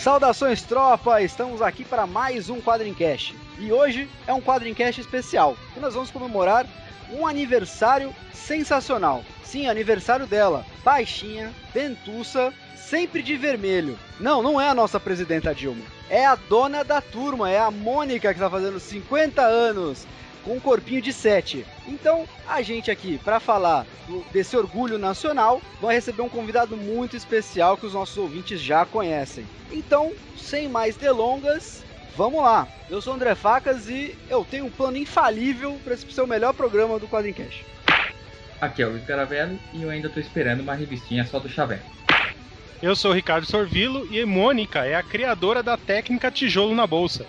Saudações, tropa! Estamos aqui para mais um Quadrincast. E hoje é um Quadrincast especial, que nós vamos comemorar um aniversário sensacional. Sim, aniversário dela, baixinha, dentuça, sempre de vermelho. Não, não é a nossa presidenta Dilma. É a dona da turma, é a Mônica que está fazendo 50 anos com um corpinho de 7. Então, a gente aqui, para falar do- desse orgulho nacional, vai receber um convidado muito especial que os nossos ouvintes já conhecem. Então, sem mais delongas, vamos lá. Eu sou o André Facas e eu tenho um plano infalível para esse ser o melhor programa do Quadrincast. Aqui é o Luiz Garavello e eu ainda tô esperando uma revistinha só do Xavier. Eu sou o Ricardo Sorvilo e Mônica é a criadora da técnica tijolo na bolsa.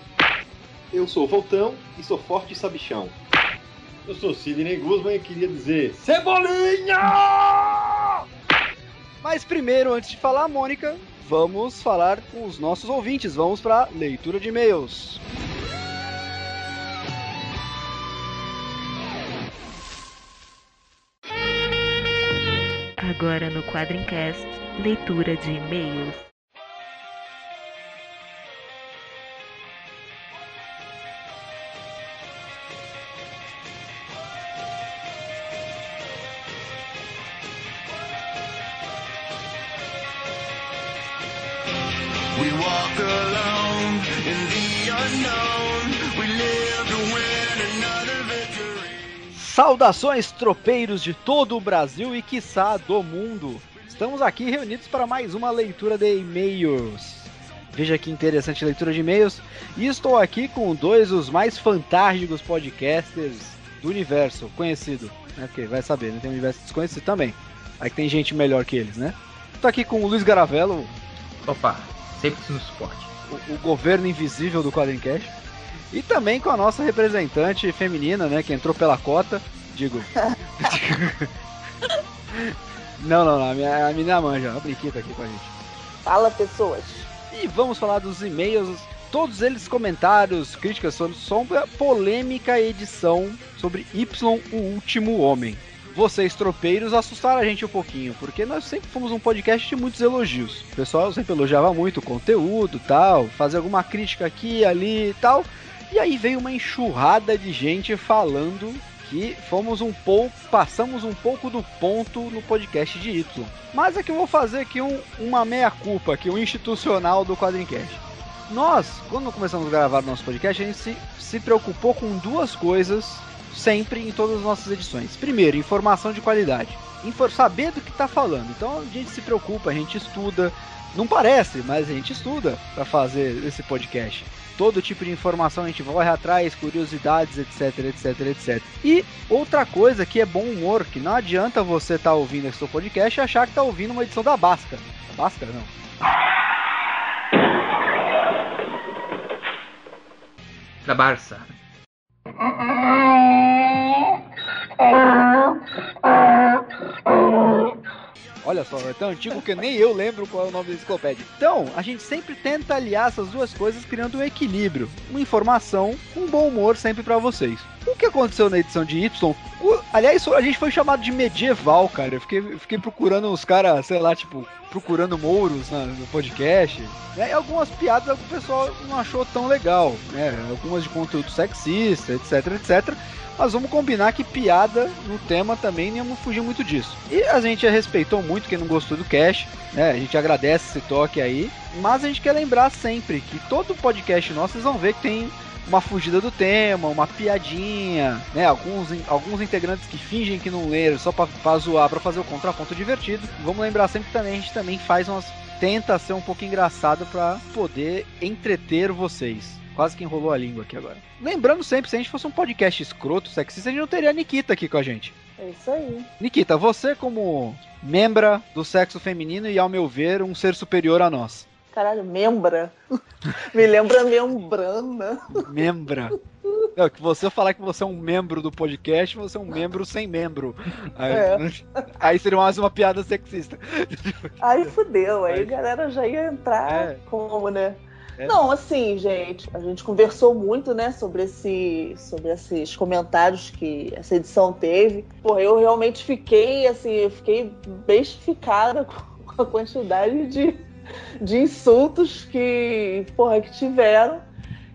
Eu sou o Voltão e sou forte e sabichão. Eu sou Sidney Guzman e queria dizer Cebolinha! Mas primeiro, antes de falar, Mônica, vamos falar com os nossos ouvintes. Vamos para leitura de e-mails. Agora no Quadrincast, leitura de e-mails. Saudações, tropeiros de todo o Brasil e quiçá do mundo. Estamos aqui reunidos para mais uma leitura de e-mails. Veja que interessante leitura de e-mails. E estou aqui com dois dos mais fantásticos podcasters do universo conhecido. Né? Porque vai saber, né? Tem um universo desconhecido também. Aí tem gente melhor que eles, né? Estou aqui com o Luiz Garavello, Opa, sempre no suporte. O, o governo invisível do Quadrincast. E também com a nossa representante feminina, né? Que entrou pela cota. Digo. não, não, não. A, minha, a menina manja. A Brinquita aqui com a gente. Fala, pessoas. E vamos falar dos e-mails. Todos eles comentários, críticas sobre, sobre a polêmica edição sobre Y, o último homem. Vocês, tropeiros, assustaram a gente um pouquinho, porque nós sempre fomos um podcast de muitos elogios. O pessoal sempre elogiava muito o conteúdo tal, fazer alguma crítica aqui ali e tal. E aí veio uma enxurrada de gente falando que fomos um pouco, passamos um pouco do ponto no podcast de Y. Mas é que eu vou fazer aqui um, uma meia-culpa, aqui, um institucional do Quadrincast. Nós, quando começamos a gravar nosso podcast, a gente se, se preocupou com duas coisas sempre em todas as nossas edições. Primeiro, informação de qualidade. Saber do que está falando. Então a gente se preocupa, a gente estuda. Não parece, mas a gente estuda para fazer esse podcast. Todo tipo de informação a gente vai atrás, curiosidades, etc, etc, etc. E outra coisa que é bom humor, que não adianta você estar ouvindo esse podcast e achar que está ouvindo uma edição da Bhaskara. Bhaskara não. Da Barça. 啊啊啊啊啊啊啊 Olha só, é tão antigo que nem eu lembro qual é o nome da enciclopédia. Então, a gente sempre tenta aliar essas duas coisas criando um equilíbrio, uma informação, um bom humor sempre pra vocês. O que aconteceu na edição de Y? o- aliás, a gente foi chamado de medieval, cara. Eu fiquei, fiquei procurando os caras, sei lá, tipo, procurando mouros na- no podcast. né? E algumas piadas o pessoal não achou tão legal, né? Algumas de conteúdo sexista, etc, etc. Mas vamos combinar que piada no tema também não fugir muito disso. E a gente respeitou muito quem não gostou do cash, né? A gente agradece esse toque aí. Mas a gente quer lembrar sempre que todo podcast nosso vocês vão ver que tem uma fugida do tema, uma piadinha, né? Alguns, alguns integrantes que fingem que não leram só pra zoar, pra fazer o contraponto divertido. Vamos lembrar sempre que também a gente também faz umas. tenta ser um pouco engraçado pra poder entreter vocês. Quase que enrolou a língua aqui agora. Lembrando sempre, se a gente fosse um podcast escroto, sexista, a gente não teria a Nikita aqui com a gente. É isso aí. Nikita, você como membra do sexo feminino e, ao meu ver, um ser superior a nós. Caralho, membra. Me lembra membrana. Membra. Não, que você falar que você é um membro do podcast, você é um membro sem membro. Aí, É. aí seria mais uma piada sexista. Aí fudeu, aí a galera já ia entrar É. como, né? É. Não, assim, gente, a gente conversou muito, né, sobre, esse, sobre esses comentários que essa edição teve. Pô, eu realmente fiquei, assim, eu fiquei bestificada com a quantidade de, de insultos que, porra, que tiveram.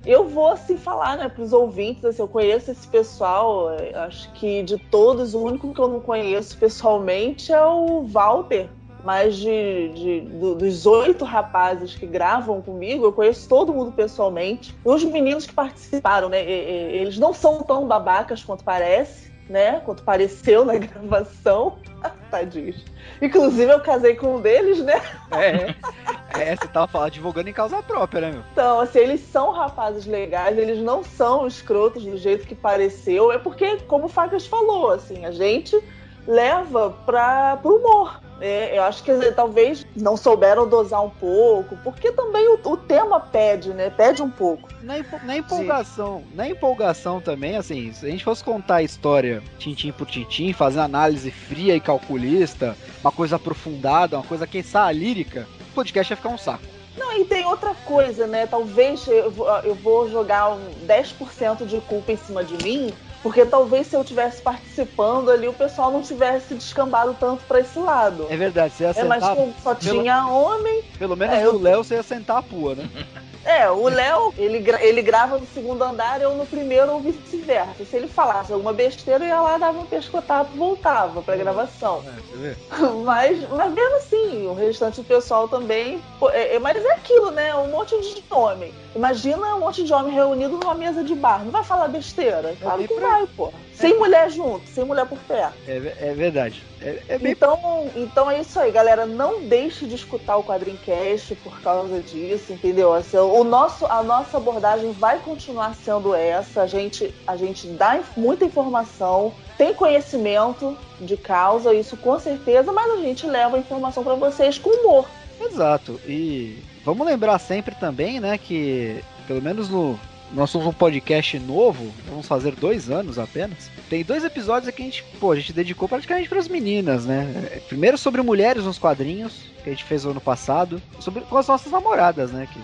Eu vou, assim, falar, né, pros ouvintes, assim, eu conheço esse pessoal, eh, acho que de todos, o único que eu não conheço pessoalmente é o Walter, mas de, de- do- dos oito rapazes que gravam comigo, eu conheço todo mundo pessoalmente. Os meninos que participaram, né? Eles não são tão babacas quanto parece, né? Quanto pareceu na gravação. Tadinhos. Inclusive, eu casei com um deles, né? É, é você tava falando, advogando em causa própria, né, meu? Então, assim, eles são rapazes legais, eles não são escrotos do jeito que pareceu. É porque, como o Facas falou, assim, a gente leva para pro humor. Né? eu acho que talvez não souberam dosar um pouco, porque também o, o tema pede, né? Pede um pouco. Na, empo- na empolgação, na empolgação também, assim, se a gente fosse contar a história tintim por tintim, fazer análise fria e calculista, uma coisa aprofundada, uma coisa, quem sabe, lírica, o podcast ia ficar um saco. Não, e tem outra coisa, né? Talvez eu vou, eu vou jogar um 10% de culpa em cima de mim, porque talvez se eu tivesse participando ali, o pessoal não tivesse descambado tanto para esse lado. É verdade, você ia É, mas sentar, como só pelo- tinha homem, pelo menos É, eu- Léo você ia sentar a pua, né? É, o Léo, ele, gra- ele grava no segundo andar, eu no primeiro ou vice-versa. Se ele falasse alguma besteira, eu ia lá, dava um pescotapo e voltava pra gravação. É, você vê? Mas, mas mesmo assim, o restante do pessoal também. é- é- mas é aquilo, né? Um monte de homem. Imagina um monte de homem reunido numa mesa de bar. Não vai falar besteira? Claro que por vai, pô. Sem mulher junto, sem mulher por perto. É, é verdade. É, é bem Então, então é isso aí, galera. Não deixe de escutar o Quadrincast por causa disso, entendeu? Assim, o nosso, a nossa abordagem vai continuar sendo essa. A gente, a gente dá muita informação, tem conhecimento de causa, isso com certeza, mas a gente leva a informação para vocês com humor. Exato. E vamos lembrar sempre também, né, que pelo menos no nós somos um podcast novo, vamos fazer dois anos apenas. Tem dois episódios que a gente, pô, a gente dedicou praticamente para as meninas, né? É, Primeiro sobre mulheres nos quadrinhos, que a gente fez ano passado, sobre com as nossas namoradas, né? Que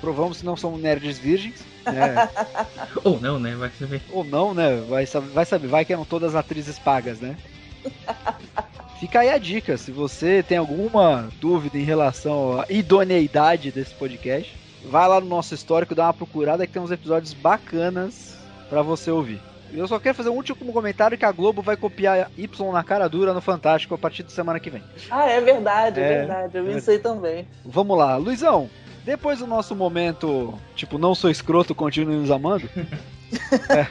provamos que não são nerds virgens, né? Ou não, né? Vai saber. Ou não, né? Vai saber, vai saber, vai que eram todas atrizes pagas, né? Fica aí a dica, se você tem alguma dúvida em relação à idoneidade desse podcast, vai lá no nosso histórico, dá uma procurada que tem uns episódios bacanas pra você ouvir. Eu só quero fazer um último comentário que a Globo vai copiar Y na cara dura no Fantástico a partir de semana que vem. Ah, é verdade, é, É, verdade. Eu é. isso aí também. Vamos lá, Luizão. Depois do nosso momento, tipo, não sou escroto, continue nos amando. É.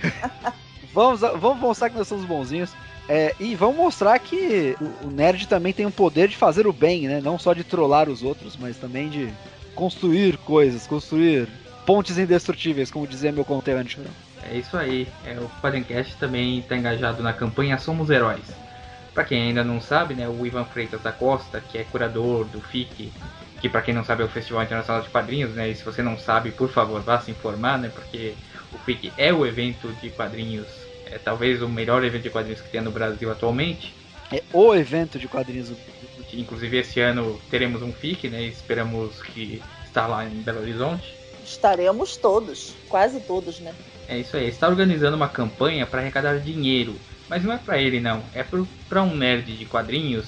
vamos, vamos mostrar que nós somos bonzinhos. É, e vamos mostrar que o, o nerd também tem o poder de fazer o bem, né? Não só de trollar os outros, mas também de construir coisas, construir pontes indestrutíveis, como dizia meu conterrâneo. É isso aí. É, o Quadrincast também está engajado na campanha Somos Heróis. Para quem ainda não sabe, né, o Ivan Freitas da Costa, que é curador do FIC, que para quem não sabe é o Festival Internacional de Quadrinhos, né, e se você não sabe, por favor, vá se informar, né, porque o FIC é o evento de quadrinhos, é talvez o melhor evento de quadrinhos que tem no Brasil atualmente. É o evento de quadrinhos. Inclusive esse ano teremos um FIC, né, esperamos que está lá em Belo Horizonte. Estaremos todos, quase todos, né? É isso aí, está organizando uma campanha para arrecadar dinheiro. Mas não é para ele não, é para um nerd de quadrinhos,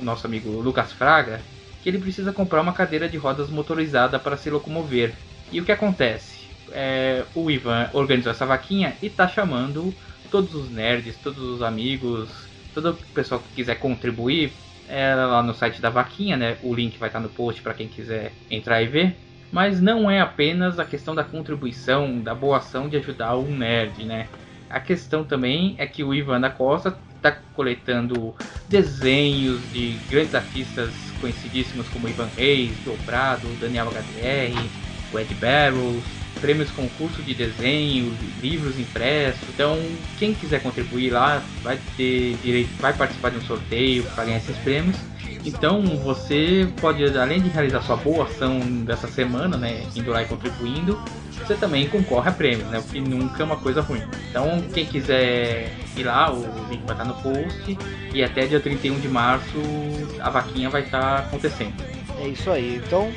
o nosso amigo Lucas Fraga, que ele precisa comprar uma cadeira de rodas motorizada para se locomover. E o que acontece? É, o Ivan organizou essa vaquinha e está chamando todos os nerds, todos os amigos, todo o pessoal que quiser contribuir é, lá no site da vaquinha, né? O link vai estar no post para quem quiser entrar e ver. Mas não é apenas a questão da contribuição, da boa ação de ajudar um nerd, né? A questão também é que o Ivan da Costa está coletando desenhos de grandes artistas conhecidíssimos como Ivan Reis, Dobrado, Daniel HDR, Ed Barrows, prêmios concurso de desenho, livros impressos. Então, quem quiser contribuir lá vai ter direito, vai participar de um sorteio para ganhar esses prêmios. Então, você pode, além de realizar sua boa ação dessa semana, né, indo lá e contribuindo, você também concorre a prêmios, né, o que nunca é uma coisa ruim. Então, quem quiser ir lá, o link vai estar no post e até dia 31 de março a vaquinha vai estar acontecendo. É isso aí. Então,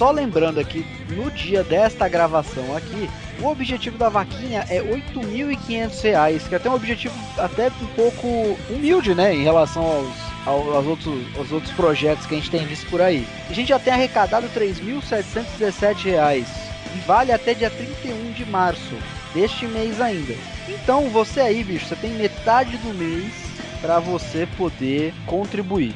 só lembrando aqui, no dia desta gravação aqui, o objetivo da vaquinha é R$ 8.500, que é até um objetivo até um pouco humilde, né, em relação aos, ao- aos, outros, aos outros projetos que a gente tem visto por aí. A gente já tem arrecadado 3.717 reais e vale até dia 31 de março deste mês ainda. Então, você aí, bicho, você tem metade do mês para você poder contribuir.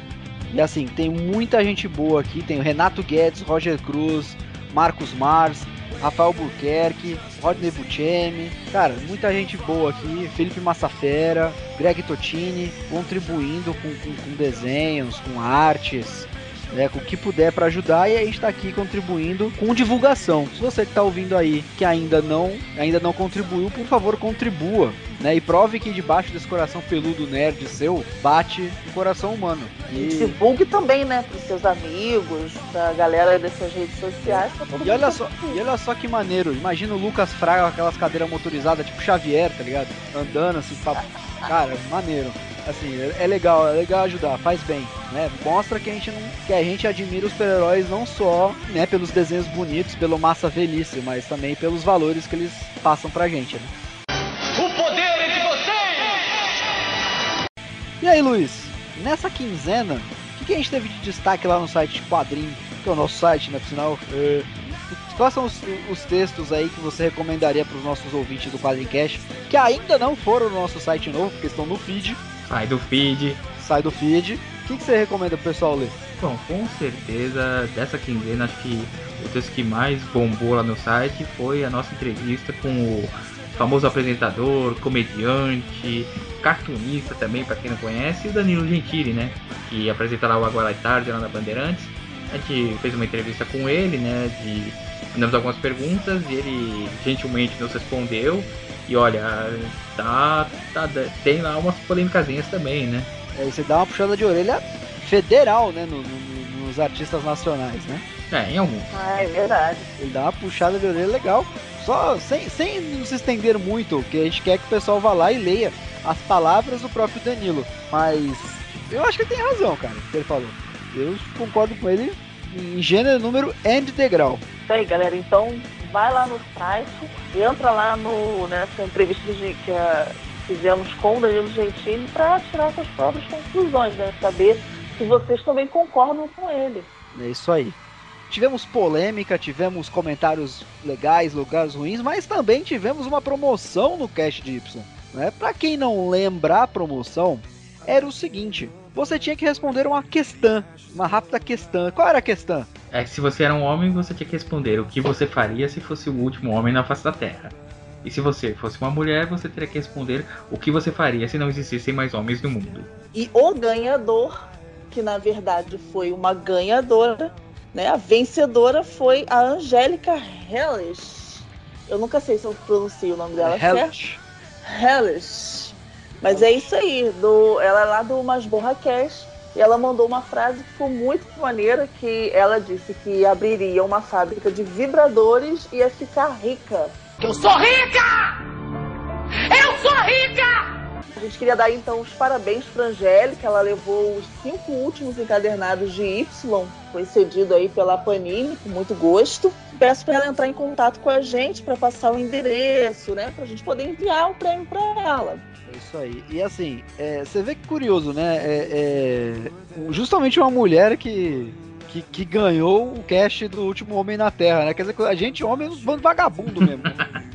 E assim, tem muita gente boa aqui. Tem o Renato Guedes, Roger Cruz, Marcos Mars, Rafael Burquerque, Rodney Buchemi. Cara, muita gente boa aqui. Felipe Massafera, Greg Totini, contribuindo com, com- com desenhos, com artes. Né, com o que puder para ajudar e a gente tá aqui contribuindo com divulgação. Se você que tá ouvindo aí que ainda não, ainda não contribuiu, por favor, contribua, né? E prove que debaixo desse coração peludo nerd seu bate o coração humano. E divulgue também, né, pros seus amigos, pra galera dessas redes sociais, e olha só, e olha só que maneiro. Imagina o Lucas Fraga com aquelas cadeiras motorizadas, tipo Xavier, tá ligado? Andando assim, pra... cara, maneiro. Assim, é, legal, é legal ajudar, faz bem, né? Mostra que a gente não, que a gente admira os super-heróis não só, né, pelos desenhos bonitos, pelo massa velhice, mas também pelos valores que eles passam pra gente, né? O poder é de vocês! E aí, Luiz, nessa quinzena, o que, que a gente teve de destaque lá no site Quadrinho, que é o nosso site, né, por sinal? É, quais são os, os textos aí que você recomendaria para os nossos ouvintes do Quadrinho Cash, que ainda não foram no nosso site novo, porque estão no feed, Sai do feed. sai do feed. O que, que você recomenda pro pessoal ler? Bom, com certeza dessa quinzena acho que o texto que mais bombou lá no site foi a nossa entrevista com o famoso apresentador, comediante, cartunista também, para quem não conhece, o Danilo Gentili, né? Que apresenta lá o Agora é Tarde lá na Bandeirantes. A gente fez uma entrevista com ele, né? De mandamos algumas perguntas e ele gentilmente nos respondeu. E olha, tá, tá tem lá umas polêmicazinhas também, né? Aí você dá uma puxada de orelha federal, né, no- no- nos artistas nacionais, né? É, em alguns. Ah, é verdade. Ele dá uma puxada de orelha legal. Só sem, sem nos estender muito, porque a gente quer que o pessoal vá lá e leia as palavras do próprio Danilo. Mas eu acho que ele tem razão, cara, o que ele falou. Eu concordo com ele em gênero, número e degrau. Isso aí, galera. Então, vai lá no site, entra lá no, nessa entrevista de- que ah, fizemos com o Danilo Gentili para tirar suas próprias conclusões, né? Saber se vocês também concordam com ele. É isso aí. Tivemos polêmica, tivemos comentários legais, lugares ruins, mas também tivemos uma promoção no Cast de Y. Né? Para quem não lembra a promoção, era o seguinte: você tinha que responder uma questão, uma rápida questão. Qual era a questão? É que se você era um homem, você tinha que responder o que você faria se fosse o último homem na face da Terra. E se você fosse uma mulher, você teria que responder o que você faria se não existissem mais homens no mundo. E o ganhador, que na verdade foi uma ganhadora, né? A vencedora foi a Angélica Hellish. Eu nunca sei se eu pronuncio o nome dela certo. Hellish. Mas é isso aí, do, ela é lá do Masborra Cash. E ela mandou uma frase que ficou muito maneira, que ela disse que abriria uma fábrica de vibradores e ia ficar rica. Eu sou rica! Eu sou rica! A gente queria dar então os parabéns para Angélica. Ela levou os cinco últimos encadernados de Y, foi cedido aí pela Panini, com muito gosto. Peço para ela entrar em contato com a gente para passar o endereço, né? Para a gente poder enviar o prêmio para ela. Isso aí. E assim, é, você vê que curioso, né? É, é, justamente uma mulher que, que, que ganhou o cast do último Homem na Terra, né? Quer dizer, a gente, homem, é uns bando vagabundo mesmo.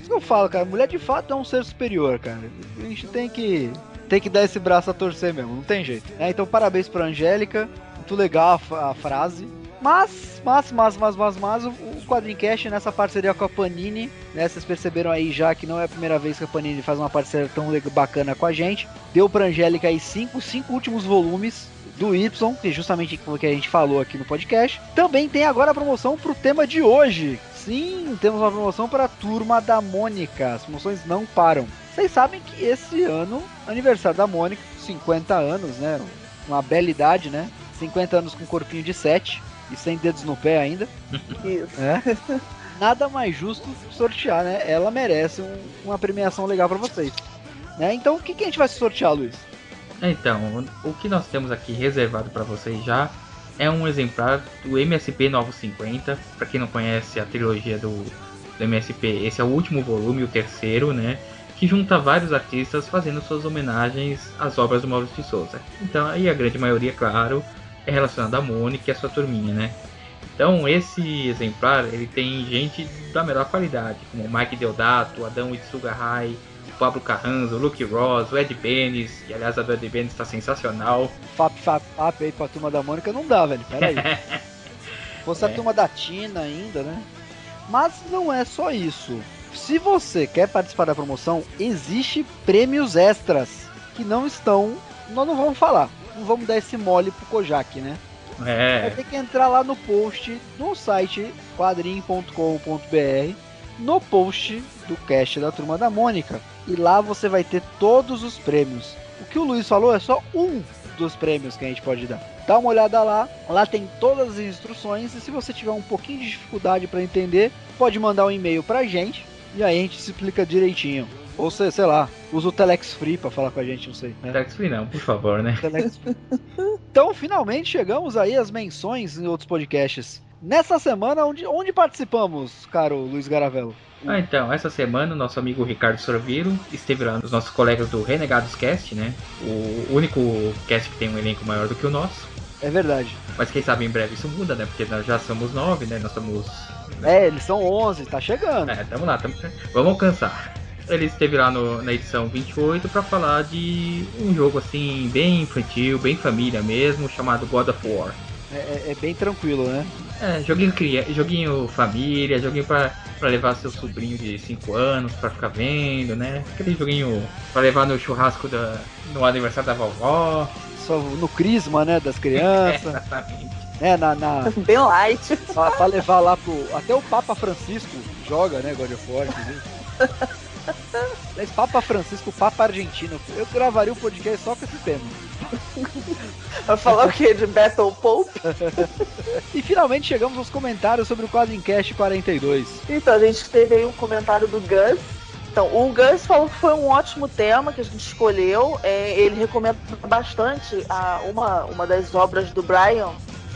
Isso que eu falo, cara. Mulher de fato é um ser superior, cara. A gente tem que, tem que dar esse braço a torcer mesmo, não tem jeito. É, então, parabéns pra Angélica. Muito legal a, a frase. Mas, mas, mas, mas, mas, mas, o, Quadrincast nessa parceria com a Panini, né? Vocês perceberam aí já que não é a primeira vez que a Panini faz uma parceria tão bacana com a gente. Deu pra Angélica aí cinco, cinco últimos volumes do Y, que é justamente o que a gente falou aqui no podcast. Também tem agora a promoção pro tema de hoje. Sim, temos uma promoção para a turma da Mônica. As promoções não param. Vocês sabem que esse ano, aniversário da Mônica, 50 anos, né? Uma bela idade, né? 50 anos com corpinho de 7 e sem dedos no pé ainda. Isso. É. Nada mais justo sortear, né? Ela merece um- uma premiação legal para vocês. Né? Então, o que, que a gente vai sortear, Luiz? Então, o que nós temos aqui reservado para vocês já é um exemplar do MSP 950. Para quem não conhece a trilogia do, do MSP, esse é o último volume, o terceiro, né? Que junta vários artistas fazendo suas homenagens às obras do Maurício de Souza. Então, aí a grande maioria, claro, é relacionada a Mônica e a sua turminha, né? Então, esse exemplar, ele tem gente da melhor qualidade, como Mike Deodato, Adão Itsuga Hai, o Pablo Carranza, o Luke Ross, o Ed Benes, e aliás a do Ed Benes está sensacional. Fap, fap, fap aí pra turma da Mônica não dá, velho. Pera aí. Se fosse a É. turma da Tina ainda, né? Mas não é só isso. Se você quer participar da promoção, existe prêmios extras que não estão. Nós não vamos falar. Não vamos dar esse mole pro Kojak, né? Vai É, ter que entrar lá no post no site quadrim.com.br no post do cast da Turma da Mônica. E lá você vai ter todos os prêmios. O que o Luiz falou é só um dos prêmios que a gente pode dar. Dá uma olhada lá, lá tem todas as instruções e se você tiver um pouquinho de dificuldade para entender, pode mandar um e-mail pra gente e aí a gente se explica direitinho. Ou se, sei lá, usa o Telex Free pra falar com a gente, não sei. Né? Tax Free não, por favor, né? Telex Free. então, finalmente chegamos aí às menções em outros podcasts. Nessa semana, onde, onde participamos, caro Luiz Garavello? Ah, então, essa semana o nosso amigo Ricardo Sorviro esteve lá nos nossos colegas do Renegados Cast, né? O único cast que tem um elenco maior do que o nosso. É verdade. Mas quem sabe em breve isso muda, né? Porque nós já somos nove, né? Nós somos. É, eles são 11, tá chegando. É, tamo lá, tamo... vamos alcançar. Ele esteve lá no- na edição 28 para falar de um jogo assim, bem infantil, bem família mesmo, chamado God of War. É, é- é bem tranquilo, né? É, joguinho, cria... joguinho família, joguinho pra, pra levar seu sobrinho de 5 anos pra ficar vendo, né? Aquele joguinho pra levar no churrasco da... no aniversário da vovó. Só no crisma, né, das crianças, Exatamente. né, na, na, Bem light. pra, pra levar lá pro... Até o Papa Francisco joga, né, God of War, inclusive. Aliás, Papa Francisco, Papa Argentino. Eu gravaria um podcast só com esse tema. Vai falar o quê? De Battle Pope? E finalmente chegamos aos comentários sobre o Quadrincast 42. Então, a gente teve aí um comentário do Gus. Então, o Gus falou que foi um ótimo tema que a gente escolheu. É, ele recomenda bastante a, uma, uma das obras do Brian,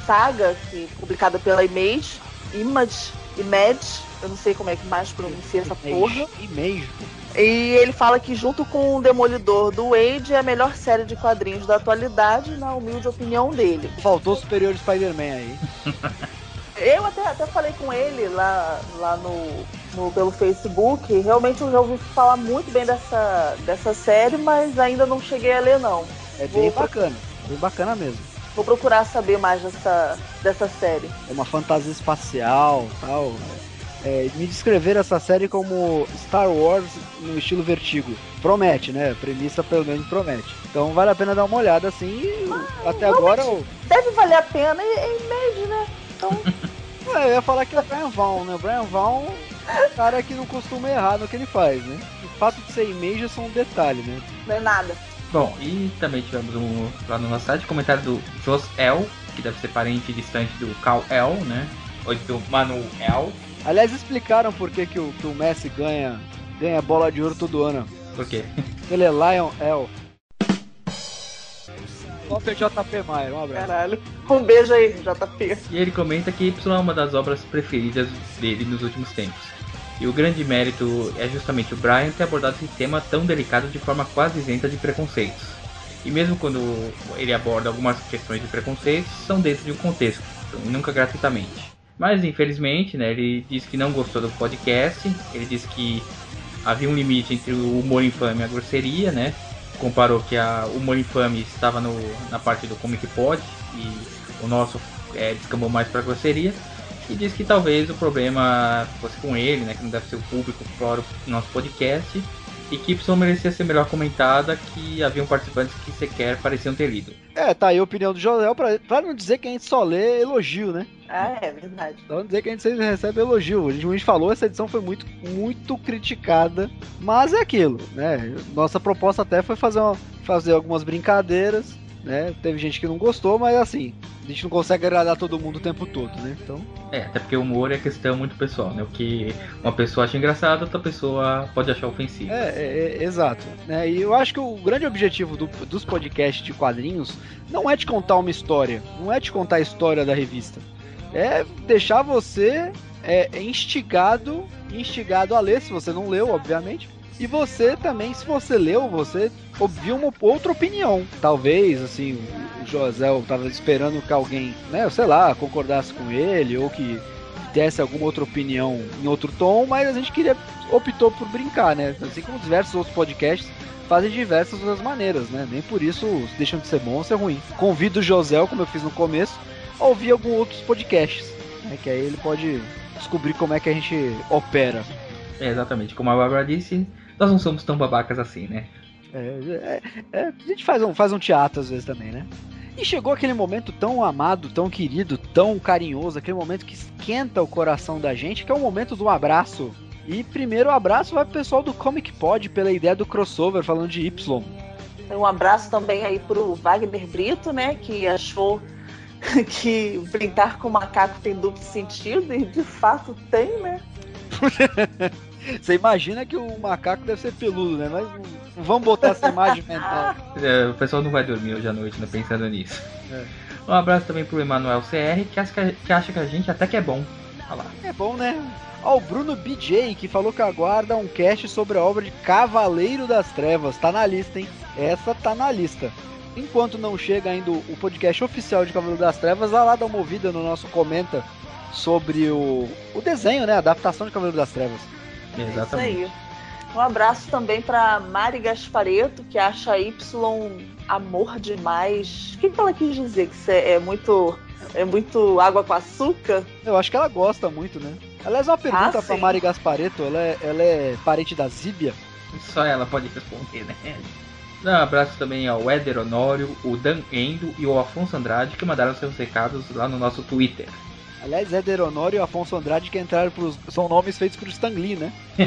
Saga, que publicada pela Image, Image, Image, eu não sei como é que mais pronuncia essa porra. E-mail. E ele fala que junto com o Demolidor do Wade é a melhor série de quadrinhos da atualidade, na humilde opinião dele. Faltou o Superior Spider-Man aí. Eu até, até falei com ele lá, lá no, no- pelo Facebook. Realmente eu já ouvi falar muito bem dessa, dessa série, mas ainda não cheguei a ler não. É bem Vou- bacana. Bem bacana mesmo. Vou procurar saber mais dessa, dessa série. É uma fantasia espacial tal. É, me descrever essa série como Star Wars no estilo vertigo. Promete, né? A premissa pelo menos promete. Então vale a pena dar uma olhada assim. e até agora Deve valer a pena e é Image, né? Então, é, eu ia falar que é o Brian Vaughn, né? O Brian Vaughn é um cara que não costuma errar no que ele faz, né? O fato de ser image é só um detalhe, né? não é nada. Bom, e também tivemos um, lá no nosso site comentário do Jos L, que deve ser parente distante do Cal L, né? Ou do Manu L. Aliás, explicaram por que, que, o, que o Messi ganha, ganha bola de ouro todo ano. Por quê? Ele é Lion L. Walter JP Maier, um abraço. Caralho. Um beijo aí, JP. E ele comenta que Y é uma das obras preferidas dele nos últimos tempos. E o grande mérito é justamente o Brian ter abordado esse tema tão delicado de forma quase isenta de preconceitos. E mesmo quando ele aborda algumas questões de preconceitos, são dentro de um contexto, e nunca gratuitamente. Mas infelizmente, né, ele disse que não gostou do podcast, ele disse que havia um limite entre o humor infame e a grosseria, né? Comparou que a, humor infame estava no, na parte do Comic Pod e o nosso é, descambou mais para grosseria. E disse que talvez o problema fosse com ele, né? Que não deve ser o público explora o nosso podcast. E que Y merecia ser melhor comentada, que haviam participantes que sequer pareciam ter lido. É, tá aí a opinião do José, pra, pra não dizer que a gente só lê elogio, né? Ah, é verdade. Pra não dizer que a gente sempre recebe elogio. A gente, a gente falou, essa edição foi muito, muito criticada, mas é aquilo, né? Nossa proposta até foi fazer, uma- fazer algumas brincadeiras, né? Teve gente que não gostou, mas assim, a gente não consegue agradar todo mundo o tempo todo, né? Então, É, até porque o humor é questão muito pessoal, né? O que uma pessoa acha engraçado, outra pessoa pode achar ofensivo. É, é, é, exato. Né? E eu acho que o grande objetivo do- dos podcasts de quadrinhos não é te contar uma história, não é te contar a história da revista. É deixar você é, instigado, instigado a ler, se você não leu, obviamente. E você também, se você leu, você ouviu uma outra opinião. Talvez, assim, o José tava esperando que alguém, né, sei lá, concordasse com ele, ou que desse alguma outra opinião em outro tom, mas a gente queria optou por brincar, né? Assim como diversos outros podcasts fazem diversas outras maneiras, né? Nem por isso deixam de ser bom ou ser ruim. Convido o José, como eu fiz no começo, a ouvir alguns outros podcasts, né? Que aí ele pode descobrir como é que a gente opera. É, exatamente. Como a Bárbara disse, nós não somos tão babacas assim, né? É, é, é, a gente faz um, faz um teatro às vezes também, né? E chegou aquele momento tão amado, tão querido, tão carinhoso, aquele momento que esquenta o coração da gente, que é o momento do abraço. E primeiro o abraço vai pro pessoal do Comic Pod pela ideia do crossover falando de Y. Um abraço também aí pro Wagner Brito, né? Que achou que brincar com macaco tem duplo sentido, e de fato tem, né? Você imagina que o macaco deve ser peludo, né? Mas vamos botar essa imagem mental. É, o pessoal não vai dormir hoje à noite, né? Pensando nisso. É. Um abraço também pro Emanuel CR, que acha que, a- que acha que a gente até que é bom. Olha lá. É bom, né? Ó, o Bruno BJ, que falou que aguarda um cast sobre a obra de Cavaleiro das Trevas. Tá na lista, hein? Essa tá na lista. Enquanto não chega ainda o o podcast oficial de Cavaleiro das Trevas, vai lá dar uma ouvida no nosso comenta sobre o, o desenho, né? A adaptação de Cavaleiro das Trevas. Exatamente. Isso aí. Um abraço também pra Mari Gaspareto, que acha Y amor demais. O que, que ela quis dizer? Que é, é muito. É muito água com açúcar? Eu acho que ela gosta muito, né? Aliás, uma pergunta Ah, pra. Mari Gaspareto, ela é, ela é parente da Zíbia? Só ela pode responder, né? Um abraço também ao Éder Honório, o Dan Endo e o Afonso Andrade, que mandaram seus recados lá no nosso Twitter. Aliás, Éder Honório e Afonso Andrade que entraram pros. São nomes feitos por Stan Lee, né?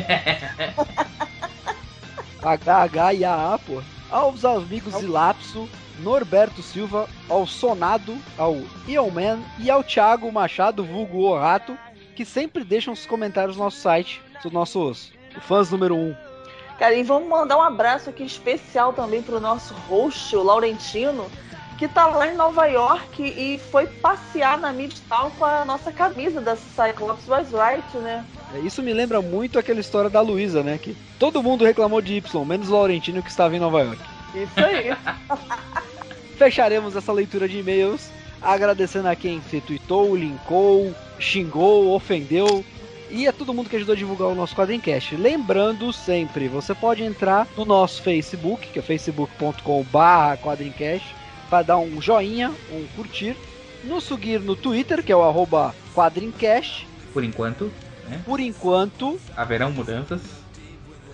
HH e AA, pô. Aos amigos Zilapso, Norberto Silva, ao Sonado, ao Ionman e ao Thiago Machado, vulgo O Rato, que sempre deixam os comentários no nosso site. São nossos fãs número 1. Um. Cara, e vamos mandar um abraço aqui especial também pro nosso host, o Laurentino, que tá lá em Nova York e foi passear na Midtown com a nossa camisa da Cyclops Was Right, né? É, Isso me lembra muito aquela história da Luísa, né? Que todo mundo reclamou de Y, menos o Laurentino que estava em Nova York. Isso aí. Fecharemos essa leitura de e-mails agradecendo a quem se tweetou, linkou, xingou, ofendeu e a todo mundo que ajudou a divulgar o nosso Quadrincast. Lembrando sempre, você pode entrar no nosso Facebook, que é facebook.com.br quadrincast, para dar um joinha, um curtir, nos seguir no Twitter, que é o arroba quadrincast. Por enquanto, né? Por enquanto, Haverão mudanças.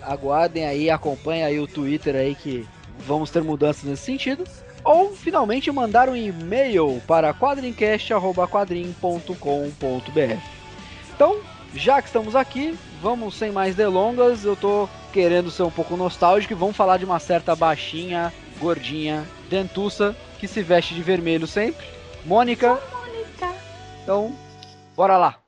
aguardem aí, acompanhem aí o Twitter aí que vamos ter mudanças nesse sentido. Ou finalmente mandar um e-mail para quadrincast.quadrim.com.br. Então, já que estamos aqui, vamos sem mais delongas. Eu tô querendo ser um pouco nostálgico e vamos falar de uma certa baixinha, gordinha, dentuça, que se veste de vermelho sempre. Mônica. Mônica. Então, bora lá.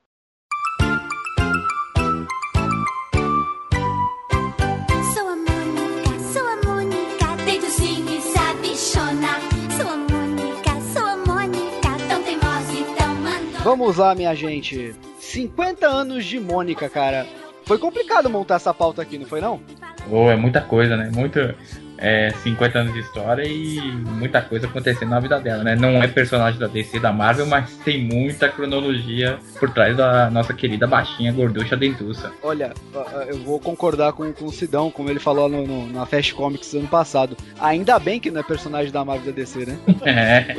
Sou a Mônica, sou a Mônica, e. Sou a Mônica, sou a Mônica, tão teimosa e tão mandona. Vamos lá, minha gente. 50 anos de Mônica, cara. Foi complicado montar essa pauta aqui, não foi não? Oh, é muita coisa, né? Muito. É, 50 anos de história e muita coisa acontecendo na vida dela, né? Não é personagem da DC da Marvel, mas tem muita cronologia por trás da nossa querida baixinha gorducha dentuça. Olha, eu vou concordar com, com o Sidão, como ele falou no, no- na Fast Comics ano passado. Ainda bem que não é personagem da Marvel da DC, né? É.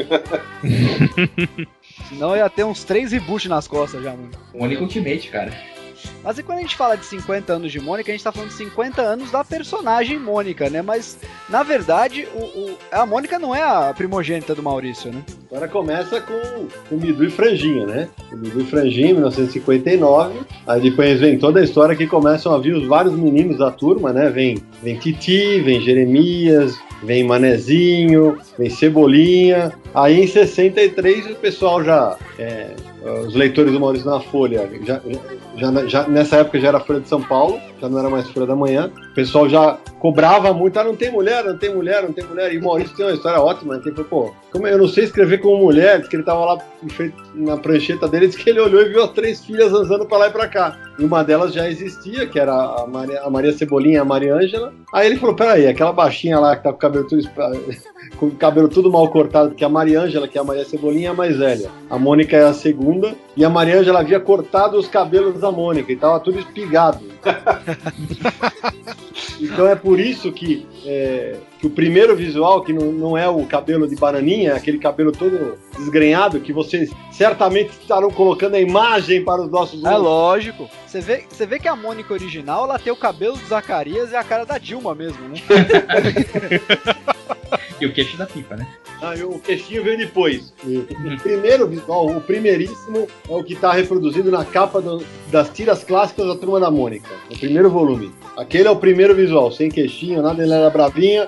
Senão ia ter uns três reboots nas costas já, mano. O único Ultimate, cara. Mas e quando a gente fala de 50 anos de Mônica, a gente tá falando de 50 anos da personagem Mônica, né? Mas, na verdade, o, o- a Mônica não é a primogênita do Maurício, né? Agora começa com o Midu e Franjinha, né? O Midu e Franjinha, em 1959. Aí depois vem toda a história que começam a vir os vários meninos da turma, né? Vem, vem Titi, vem Jeremias, vem Manezinho, vem Cebolinha. Aí em 63 o pessoal já. é, os leitores do Maurício na Folha, já, já, já- nessa época já era Folha de São Paulo, já não era mais Folha da Manhã. O pessoal já cobrava muito, ah, não tem mulher, não tem mulher, não tem mulher. E o Maurício tem uma história ótima, né? que falou, pô, como eu não sei escrever como mulher, diz que ele tava lá na prancheta dele, diz que ele olhou e viu as três filhas andando pra lá e pra cá. E uma delas já existia, que era a Maria, a Maria Cebolinha e a Maria Ângela. Aí ele falou, peraí, aquela baixinha lá que tá com o cabelo tudo, com o cabelo tudo mal cortado, que é a Maria Ângela, que é a Maria Cebolinha, é a mais velha. A Mônica é a segunda, e a Maria Ângela havia cortado os cabelos da Mônica, e tava tudo espigado. Então é por isso que, é, que o primeiro visual, que não, não é o cabelo de bananinha, é aquele cabelo todo desgrenhado, que vocês certamente estarão colocando a imagem para os nossos É lógico. Você vê, você vê que a Mônica original, ela tem o cabelo do Zacarias e a cara da Dilma mesmo, né? E o queixo da pipa, né? Ah, e o queixinho veio depois. O primeiro visual, o primeiríssimo, é o que está reproduzido na capa do- das tiras clássicas da Turma da Mônica, no primeiro volume. Aquele é o primeiro visual, sem queixinho, nada, ele era bravinha,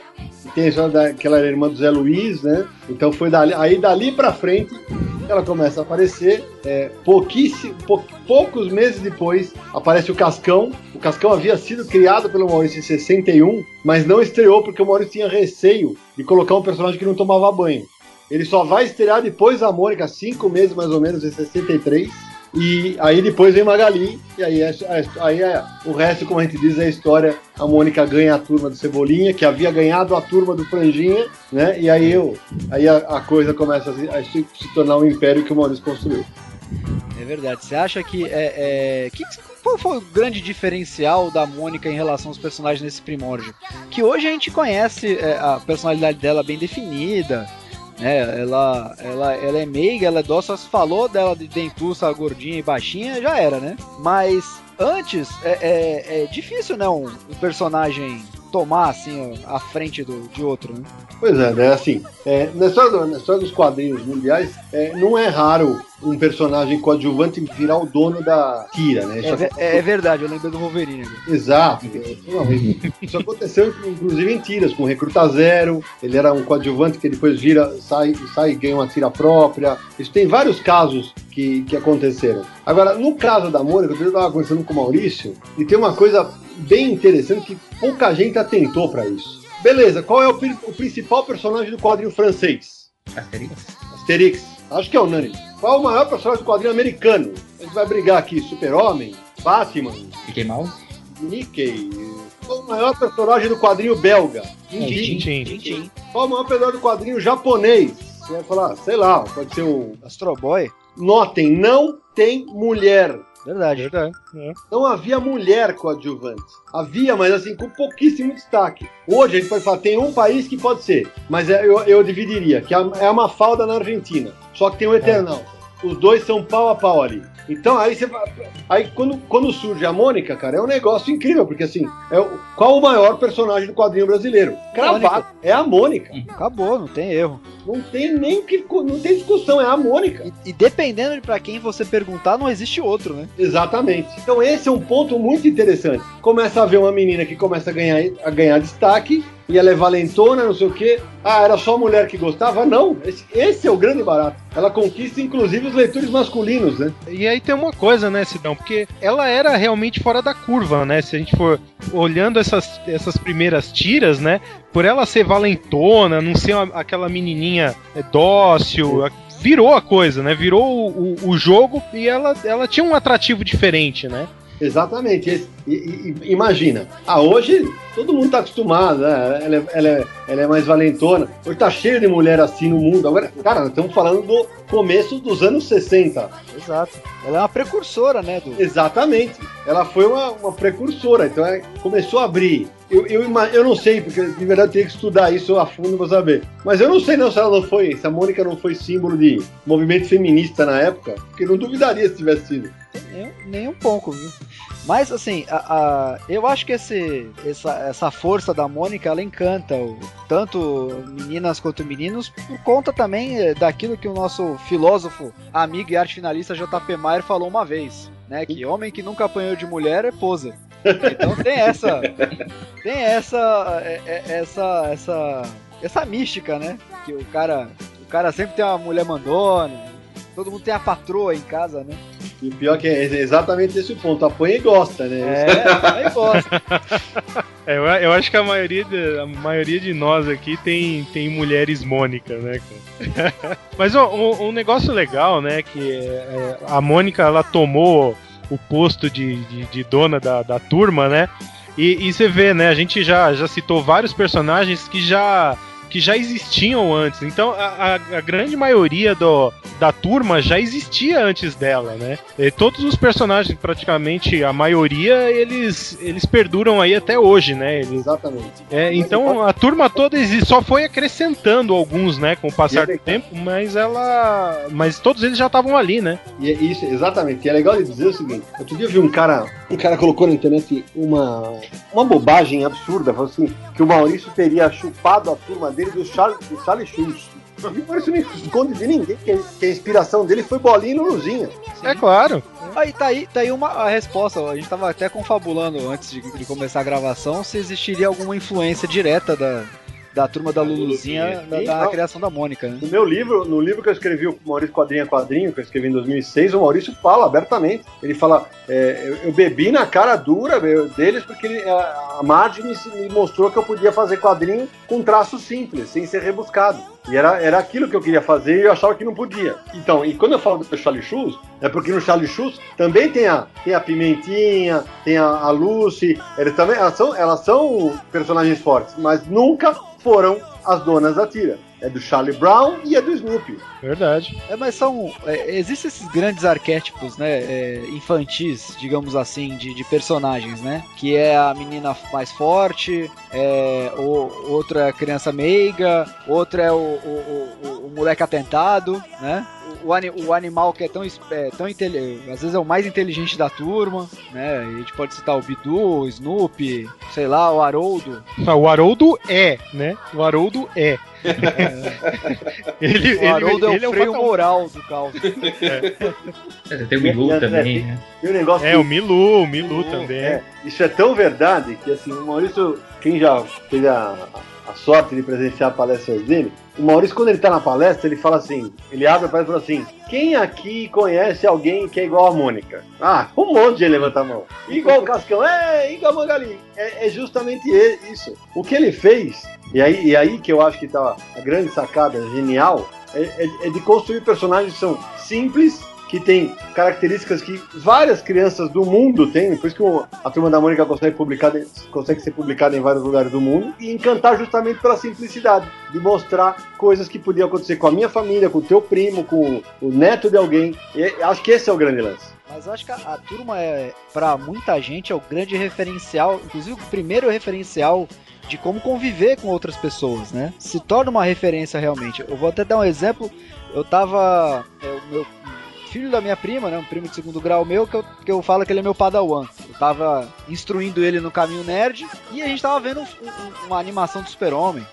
tem a história da, que ela era irmã do Zé Luiz, né? Então foi dali, aí dali pra frente ela começa a aparecer. É, pouquíssimo, pou- poucos meses depois aparece o Cascão. O Cascão havia sido criado pelo Maurício em 61, mas não estreou porque o Maurício tinha receio de colocar um personagem que não tomava banho. Ele só vai estrear depois da Mônica, cinco meses mais ou menos, em 63. E aí depois vem Magali, e aí, é, é- aí é, o resto, como a gente diz, é a história. A Mônica ganha a turma do Cebolinha, que havia ganhado a turma do Franjinha, né? E aí, eu, aí a, a coisa começa a se, a se- tornar um império que o Maurício construiu. É verdade. Você acha que é, é, que, qual foi o grande diferencial da Mônica em relação aos personagens nesse primórdio? Que hoje a gente conhece é, a personalidade dela bem definida, né? Ela, ela, ela é meiga, ela é dócil, se falou dela de dentuça, gordinha e baixinha, já era, né? Mas antes é, é- é difícil, né? Um, um personagem tomar assim a frente do, de outro, né? Pois é, né? Assim, é, na, história, do- na história dos quadrinhos mundiais, é, não é raro um personagem coadjuvante virar o dono da tira, né? É, ve- é verdade, eu lembrei do Wolverine. né? Exato. Isso aconteceu, inclusive, em tiras, com Recruta Zero. Ele era um coadjuvante que depois vira, sai, sai e ganha uma tira própria. Isso tem vários casos que, que aconteceram. Agora, no caso da Mônica, eu estava conversando com o Maurício, e tem uma coisa bem interessante que pouca gente atentou para isso. Beleza, qual é o, o principal personagem do quadrinho francês? Asterix. Asterix. Acho que é unânime. Qual é o maior personagem do quadrinho americano? A gente vai brigar aqui: Super-Homem, Batman, Mickey Mouse. Mickey. Qual o maior personagem do quadrinho belga? Tintin. Qual o maior personagem do quadrinho japonês? Você vai falar, sei lá, pode ser o. Astro Boy? Notem, não tem mulher. Verdade. Verdade. é. Não havia mulher coadjuvante. Havia, mas assim, com pouquíssimo destaque. Hoje a gente pode falar, tem um país que pode ser, mas é- eu, eu dividiria, que é a- é a Mafalda na Argentina. Só que tem o Eternal. Os dois são pau a pau ali. Então aí você. Aí quando, quando surge a Mônica, cara, é um negócio incrível, porque assim, é o- qual o maior personagem do quadrinho brasileiro? Cravado. É a Mônica. Acabou, não tem erro. Não tem nem que. Não tem discussão, é a Mônica. E, e dependendo de pra quem você perguntar, não existe outro, né? Exatamente. Então esse é um ponto muito interessante. Começa a ver uma menina que começa a ganhar, a ganhar destaque, e ela é valentona, não sei o quê. Ah, era só mulher que gostava? Não, esse, esse é o grande barato. Ela conquista inclusive os leitores masculinos, né? E aí tem uma coisa, né, Sidão? Porque ela era realmente fora da curva, né? Se a gente for olhando essas, essas primeiras tiras, né? Por ela ser valentona, não ser uma- aquela menininha é, dócil, a- virou a coisa, né? Virou o, o- o jogo e ela, ela tinha um atrativo diferente, né? Exatamente. E- e- imagina. Ah, hoje todo mundo tá acostumado, né? Ela é, ela, é, ela é mais valentona. Hoje tá cheio de mulher assim no mundo. Agora, cara, estamos falando do começo dos anos 60. Exato. Ela é uma precursora, né? Do... Exatamente. Ela foi uma, uma precursora, então é, começou a abrir. Eu, eu, eu não sei, porque de verdade eu teria que estudar isso a fundo pra saber. Mas eu não sei não se ela não foi, se a Mônica não foi símbolo de movimento feminista na época, porque não duvidaria se tivesse sido. Nem, nem um pouco, viu? Mas assim, a, a- eu acho que esse, essa, essa força da Mônica ela encanta o- tanto meninas quanto meninos por conta também eh, daquilo que o nosso filósofo, amigo e arte finalista JP Maier falou uma vez, né? Que homem que nunca apanhou de mulher é posa. Então tem essa, tem essa, é- é- essa, essa, essa mística, né? Que o cara, o cara sempre tem uma mulher mandona, todo mundo tem a patroa em casa, né? E o pior que é exatamente esse o ponto. Apanha e gosta, né? É, aí gosta. É, eu, eu acho que a maioria, de, a maioria de nós aqui tem, tem mulheres Mônica, né, cara? Mas ó, um, um negócio legal, né, que é, é, a Mônica, ela tomou o posto de, de, de dona da, da turma, né? E, e você vê, né, a gente já, já citou vários personagens que já que já existiam antes. Então a, a- a grande maioria do, da turma já existia antes dela, né? E todos os personagens, praticamente a maioria, eles, eles perduram aí até hoje, né? Eles, Exatamente. é, então a turma toda exi- só foi acrescentando alguns, né, com o passar E é do tempo, mas ela, mas todos eles já estavam ali, né? E é isso, exatamente. E é legal de dizer o seguinte: outro dia eu vi um cara, um cara colocou na internet uma, uma bobagem absurda, falou assim, que o Maurício teria chupado a turma dele do Charlie, do Charlie Schultz. E o Maurício não esconde de ninguém que, que a inspiração dele foi bolinha e Luluzinha. É claro. Aí tá aí, tá aí uma a resposta. A gente tava até confabulando antes de, de começar a gravação se existiria alguma influência direta da, da turma da Luluzinha da, da não. criação da Mônica, né? No meu livro, no livro que eu escrevi, o Maurício Quadrinho a Quadrinho, que eu escrevi em 2006, o Maurício fala abertamente. Ele fala: é, eu, eu bebi na cara dura deles porque ele- a a Marge me, me mostrou que eu podia fazer quadrinho com traço simples, sem ser rebuscado. E era, era aquilo que eu queria fazer e eu achava que não podia. Então, e quando eu falo do Charlie Schultz, é porque no Charlie Schultz também tem a, tem a Pimentinha, tem a, a Lucy, eles também, elas, são, elas são personagens fortes, mas nunca foram as donas da tira. É do Charlie Brown e é do Snoopy. Verdade. É, mas são. É, existem esses grandes arquétipos, né? é, infantis, digamos assim, de, de personagens, né? Que é a menina mais forte, é, o, outra é a criança meiga, outra é o, o, o- o moleque atentado, né? O, o ani- o animal que é tão, é, tão intele- às vezes é o mais inteligente da turma, né? E a gente pode citar o Bidu, o Snoopy, sei lá, o Haroldo. Ah, O Haroldo é, né? O Haroldo é. ele, O Haroldo é o ele freio fatal- moral do caos. É, Tem o Milu E também, né? E o negócio É, que- o Milu, o Milu também. É, isso é tão verdade que assim, o Maurício, quem já teve a, a sorte de presenciar palestras dele, o Maurício, quando ele tá na palestra, ele fala assim, ele abre a palestra e fala assim, quem aqui conhece alguém que é igual a Mônica? Ah, um monte de gente levanta a mão. Igual o Cascão, é, igual a Magali. É, é justamente isso. O que ele fez, e aí, e aí que eu acho que tá a grande sacada genial, é, é- é de construir personagens que são simples, que tem características que várias crianças do mundo têm, por isso que a Turma da Mônica consegue, publicar, consegue ser publicada em vários lugares do mundo, e encantar justamente pela simplicidade, de mostrar coisas que podiam acontecer com a minha família, com o teu primo, com o neto de alguém. E acho que esse é o grande lance. Mas acho que a, a turma é, pra muita gente, é o grande referencial, inclusive o primeiro referencial de como conviver com outras pessoas, né? Se torna uma referência realmente. Eu vou até dar um exemplo. Eu tava. é, o meu filho da minha prima, né? Um primo de segundo grau meu, que eu, que eu falo que ele é meu padawan. Eu tava instruindo ele no caminho nerd e a gente tava vendo um- um- uma animação do Super-Homem.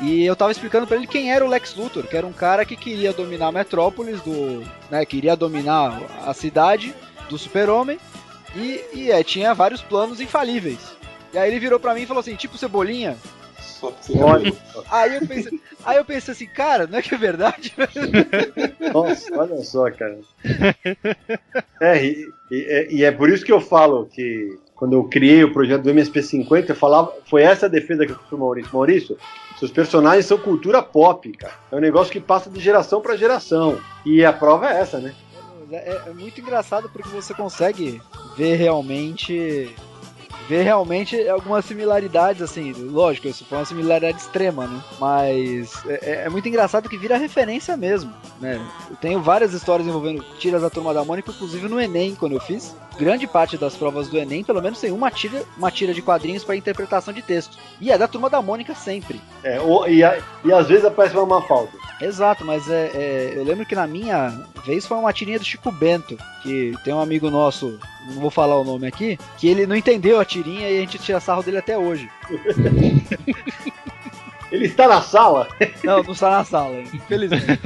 E eu tava explicando pra ele quem era o Lex Luthor, que era um cara que queria dominar a metrópolis do, né, queria dominar a cidade do Super-Homem e, e é, tinha vários planos infalíveis. E aí ele virou pra mim e falou assim, tipo Cebolinha. Olha, Aí eu pensei, aí eu pensei assim, cara, não é que é verdade? nossa, olha só, cara. É, e, e- e é por isso que eu falo que quando eu criei o projeto do MSP50, eu falava, foi essa a defesa que eu fiz pro Maurício. Maurício, seus personagens são cultura pop, cara. É um negócio que passa de geração pra geração. E a prova é essa, né? É, é muito engraçado porque você consegue ver realmente ver realmente algumas similaridades, assim, lógico, isso foi uma similaridade extrema, né? Mas é, é muito engraçado que vira referência mesmo, né? Eu tenho várias histórias envolvendo tiras da Turma da Mônica, inclusive no Enem, quando eu fiz. grande parte das provas do Enem, pelo menos tem uma tira, uma tira de quadrinhos para interpretação de texto. E é da turma da Mônica sempre. É, o- e, a- e às vezes aparece uma Mafalda. Exato, mas é, é, eu lembro que na minha vez foi uma tirinha do Chico Bento, que tem um amigo nosso, não vou falar o nome aqui, que ele não entendeu a tirinha e a gente tira sarro dele até hoje. Ele está na sala? Não, não está na sala, infelizmente.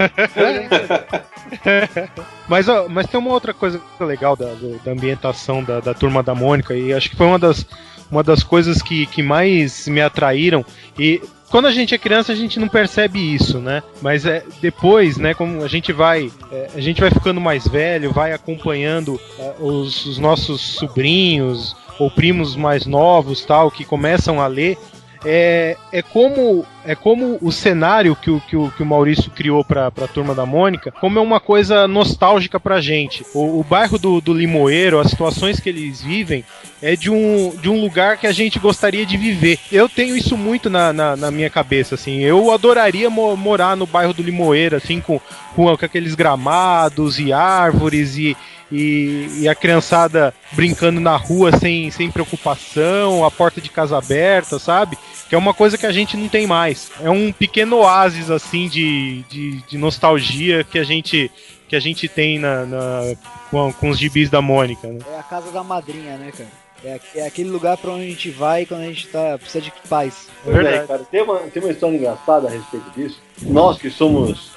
Mas, ó, mas tem uma outra coisa legal da, da ambientação da, da turma da Mônica, e acho que foi uma das, uma das coisas que, que mais me atraíram. E quando a gente é criança, a gente não percebe isso, né? Mas é depois, né, como a gente vai. é, a gente vai ficando mais velho, vai acompanhando é, os, os nossos sobrinhos ou primos mais novos tal, que começam a ler. É, é como é como o cenário que o, que o, que o Maurício criou pra, pra turma da Mônica, como é uma coisa nostálgica pra gente. O, o bairro do, do Limoeiro, as situações que eles vivem, é de um, de um lugar que a gente gostaria de viver. Eu tenho isso muito na, na, na minha cabeça, assim. Eu adoraria mo- morar no bairro do Limoeiro, assim, com, com, aqueles gramados e árvores e, e, e a criançada brincando na rua sem, sem preocupação, a porta de casa aberta, sabe? Que é uma coisa que a gente não tem mais. É um pequeno oásis, assim, de, de, de nostalgia que a gente, que a gente tem na, na- com, com os gibis da Mônica, né? É a casa da madrinha, né, cara? É, é aquele lugar pra onde a gente vai quando a gente tá, precisa de paz. É, cara, tem uma, tem uma história engraçada a respeito disso. Nós que somos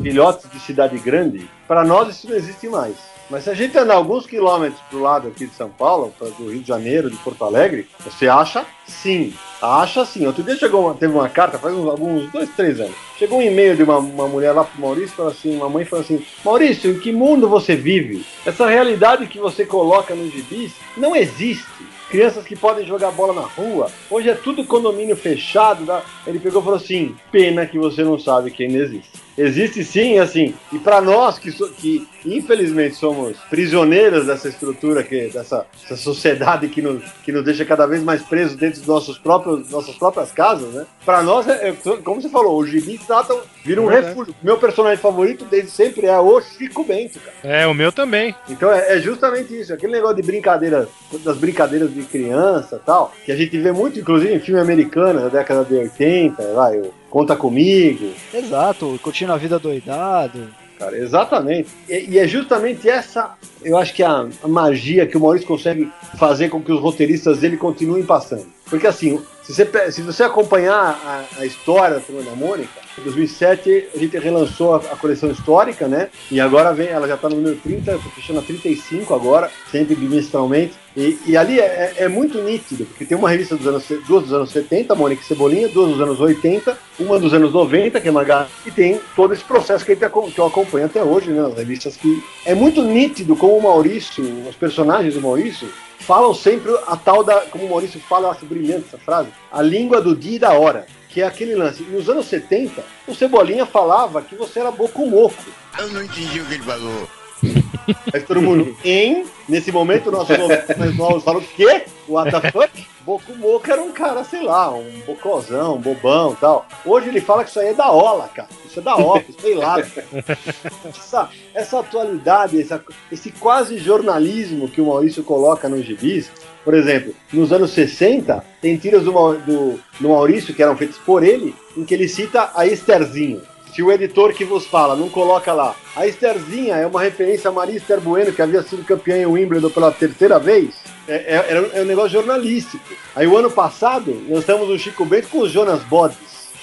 filhotes de cidade grande, para nós isso não existe mais. Mas se a gente andar alguns quilômetros pro lado aqui de São Paulo, pra- do Rio de Janeiro, de Porto Alegre, você acha sim. Acha sim. Outro dia chegou uma- teve uma carta, faz uns, alguns dois, três anos. Chegou um e-mail de uma, uma mulher lá pro Maurício, falou assim, uma mãe falou assim, Maurício, em que mundo você vive? Essa realidade que você coloca nos gibis não existe. Crianças que podem jogar bola na rua. Hoje é tudo condomínio fechado. Tá? Ele pegou e falou assim: pena que você não sabe que ainda existe. Existe sim, assim. E para nós que, so- que infelizmente somos prisioneiros dessa estrutura, que, dessa, sociedade que nos, que nos deixa cada vez mais presos dentro dos nossos próprios, nossas próprias casas, né? Para nós, é, é, como você falou, o gibi trata, vira um Verdade. refúgio. Meu personagem favorito desde sempre é o Chico Bento, cara. É, o meu também. Então é, é justamente isso, aquele negócio de brincadeira, das brincadeiras de criança e tal, que a gente vê muito, inclusive, em filme americano, na década de 80, vai, o Conta Comigo. Exato, curtindo a vida doidado. Cara, exatamente. E, e é justamente essa, eu acho que é a, a magia que o Maurício consegue fazer com que os roteiristas dele continuem passando. Porque assim, se você, se você acompanhar a, a história da Turma da Mônica, em 2007 a gente relançou a, a coleção histórica, né? E agora vem, ela já tá no número 30, tô fechando a 35 agora, sempre bimestralmente. E, e ali é, é- é muito nítido, porque tem uma revista dos anos, duas dos anos 70, Mônica Cebolinha, duas dos anos 80, uma dos anos 90, que é Magá, e tem todo esse processo que, acom- que eu acompanho até hoje, né? Nas revistas que. É muito nítido como o Maurício, os personagens do Maurício, falam sempre a tal da. Como o Maurício fala, eu acho brilhante essa frase, a língua do dia e da hora. Que é aquele lance. Nos anos 70, o Cebolinha falava que você era bocumoco. Eu não entendi o que ele falou. Aí todo mundo, em? Nesse momento, ouvintes mais falam o quê? What the fuck? Bokumoka era um cara, sei lá, um bocozão, um bobão tal. Hoje ele fala que isso aí é da ola, cara. Isso é da office, sei lá. Essa, essa atualidade, essa- esse quase jornalismo que o Maurício coloca nos gibis, por exemplo, nos anos 60, tem tiras do, do, do Maurício que eram feitas por ele, em que ele cita a Estherzinho. Se o editor que vos fala não coloca lá, a Estherzinha é uma referência a Maria Esther Bueno, que havia sido campeã em Wimbledon pela terceira vez, é, é, um- é um negócio jornalístico. Aí o ano passado, nós estamos no Chico Bento com os Jonas Bodes.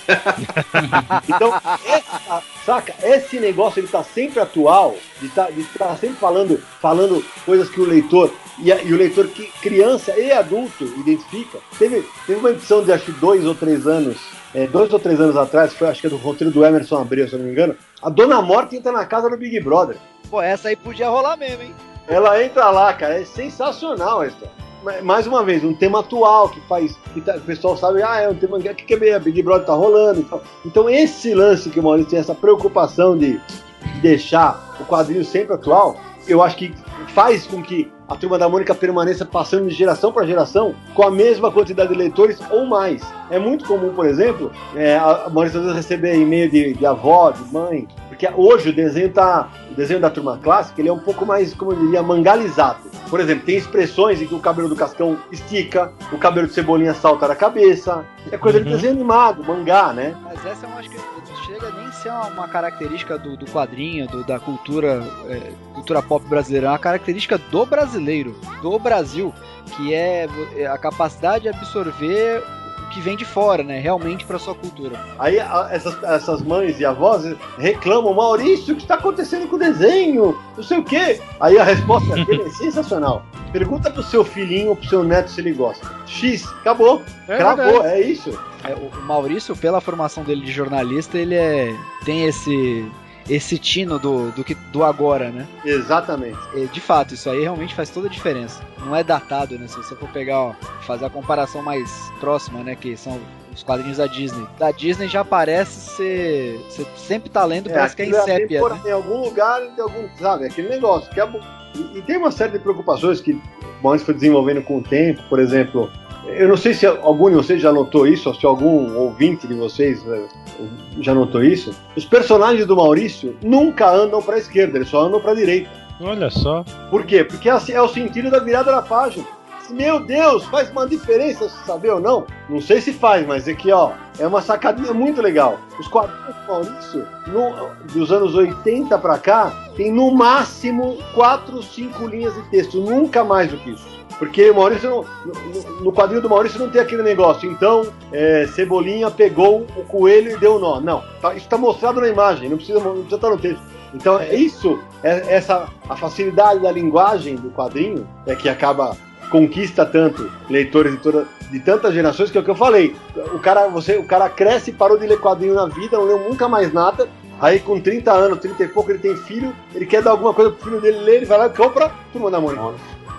Então, essa- saca, esse negócio ele tá sempre atual, de tá, de tá sempre falando, falando coisas que o leitor, e, a- e o leitor que criança e adulto identifica. Teve, teve uma edição de acho dois ou três anos, é, dois ou três anos atrás, foi acho que é do roteiro do Emerson Abreu, se eu não me engano, a Dona Morte entra na casa do Big Brother. Pô, essa aí podia rolar mesmo, hein? Ela entra lá, cara, é sensacional a história. Ma- Mais uma vez, um tema atual que faz. Que tá- o pessoal sabe, ah, é um tema que, que é Big Brother tá rolando e tal. Então, esse lance que o Maurício tem, essa preocupação de deixar o quadrinho sempre atual, eu acho que faz com que a turma da Mônica permaneça passando de geração para geração com a mesma quantidade de leitores ou mais. É muito comum, por exemplo, é, a a Maurício às vezes receber e-mail de, de avó, de mãe, que hoje o desenho tá. O desenho da turma clássica ele é um pouco mais, como eu diria, mangalizado. Por exemplo, tem expressões em que o cabelo do Cascão estica, o cabelo de Cebolinha salta da cabeça. É coisa de Uhum. desenho animado, mangá, né? Mas essa eu acho que não chega nem a ser uma, uma característica do, do quadrinho, do- da cultura, é, cultura pop brasileira, é uma característica do brasileiro, do Brasil, que é é a capacidade de absorver que vem de fora, né? Realmente para sua cultura. Aí a- essas, essas mães e avós reclamam, Maurício, o que está acontecendo com o desenho? Não sei o quê. Aí a resposta dele é sensacional. Pergunta pro seu filhinho ou pro seu neto se ele gosta. X, acabou. É Cravou, verdade. é isso. É, o o Maurício, pela formação dele de jornalista, ele é tem esse esse tino do, do, que, do agora, né? Exatamente. E, de fato, isso aí realmente faz toda a diferença. Não é datado, né? Se você for pegar, ó, fazer a comparação mais próxima, né? Que são os quadrinhos da Disney. Da Disney já parece ser. Você sempre tá lendo, parece que é em sépia. tempora- Né? Em algum lugar, em algum, sabe, aquele negócio. Que é, e, e tem uma série de preocupações que o Maurício foi desenvolvendo com o tempo, por exemplo. Eu não sei se algum de vocês já notou isso, ou se algum ouvinte de vocês eh, já notou isso. Os personagens do Maurício nunca andam para a esquerda, eles só andam para a direita. Olha só. Por quê? Porque é é o sentido da virada da página. Meu Deus, faz uma diferença saber ou não? Não sei se faz, mas aqui, ó, é uma sacadinha muito legal. Os quadrinhos do Maurício, no- dos anos 80 pra cá, tem no máximo 4, 5 linhas de texto, nunca mais do que isso. Porque o Maurício não, no, no quadrinho do Maurício não tem aquele negócio. Então, é, Cebolinha pegou o coelho e deu nó. Não, tá- isso está mostrado na imagem, não precisa, não precisa estar no texto. Então, é isso, é, essa a facilidade da linguagem do quadrinho é que acaba conquista tanto leitores de, toda, de tantas gerações que é o que eu falei. O cara, você, o cara cresce, parou de ler quadrinho na vida, não leu nunca mais nada. Aí com 30 anos, 30 e pouco, ele tem filho, ele quer dar alguma coisa pro filho dele ler, ele vai lá e compra, turma da Mônica.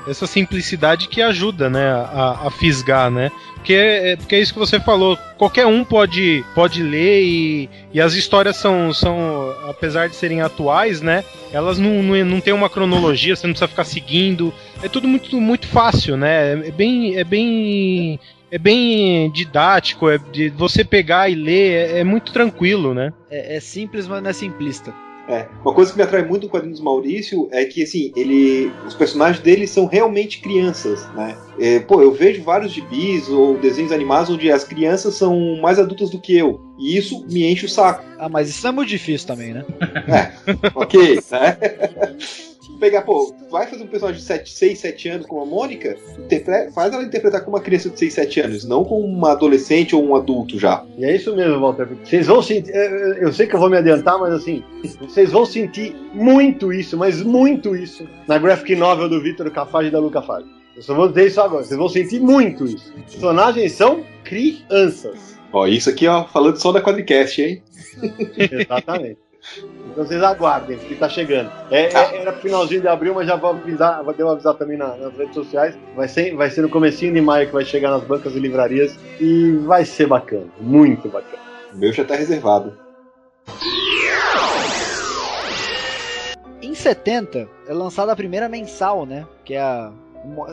Essa simplicidade que ajuda, né, a, a fisgar, né? Porque é, porque é isso que você falou. Qualquer um pode, pode ler e, e as histórias são, são, apesar de serem atuais, né? Elas não, não, não tem uma cronologia, você não precisa ficar seguindo. É tudo muito, muito fácil, né? É bem, é bem, é bem didático. É de você pegar e ler, é, é muito tranquilo, né? É, é simples, mas não é simplista. É, uma coisa que me atrai muito no quadrinho do Maurício é que assim, ele, os personagens dele são realmente crianças, né? É, pô, eu vejo vários gibis ou desenhos animados onde as crianças são mais adultas do que eu. E isso me enche o saco. Ah, mas isso é muito difícil também, né? ok, né? Pegar, pô, vai fazer um personagem de 7, 6, 7 anos como a Mônica, faz ela interpretar como uma criança de 6, 7 anos, não como uma adolescente ou um adulto já. E é isso mesmo, Walter. Vocês vão sentir. é, Eu sei que eu vou me adiantar, mas assim, vocês vão sentir muito isso, mas muito isso, na graphic novel do Vitor Cafage e da Luca Fage. Eu só vou dizer isso agora. Vocês vão sentir muito isso. Os personagens são crianças. Ó, isso aqui, ó, falando só da Quadricast, hein? Exatamente. Então vocês aguardem, porque tá chegando. É, é- era pro finalzinho de abril, mas já vou avisar, vou devo avisar também na- nas redes sociais. Vai ser, vai ser no comecinho de maio que vai chegar nas bancas e livrarias e vai ser bacana, muito bacana. O meu já tá reservado. Em 70 é lançada a primeira mensal, né? Que é a.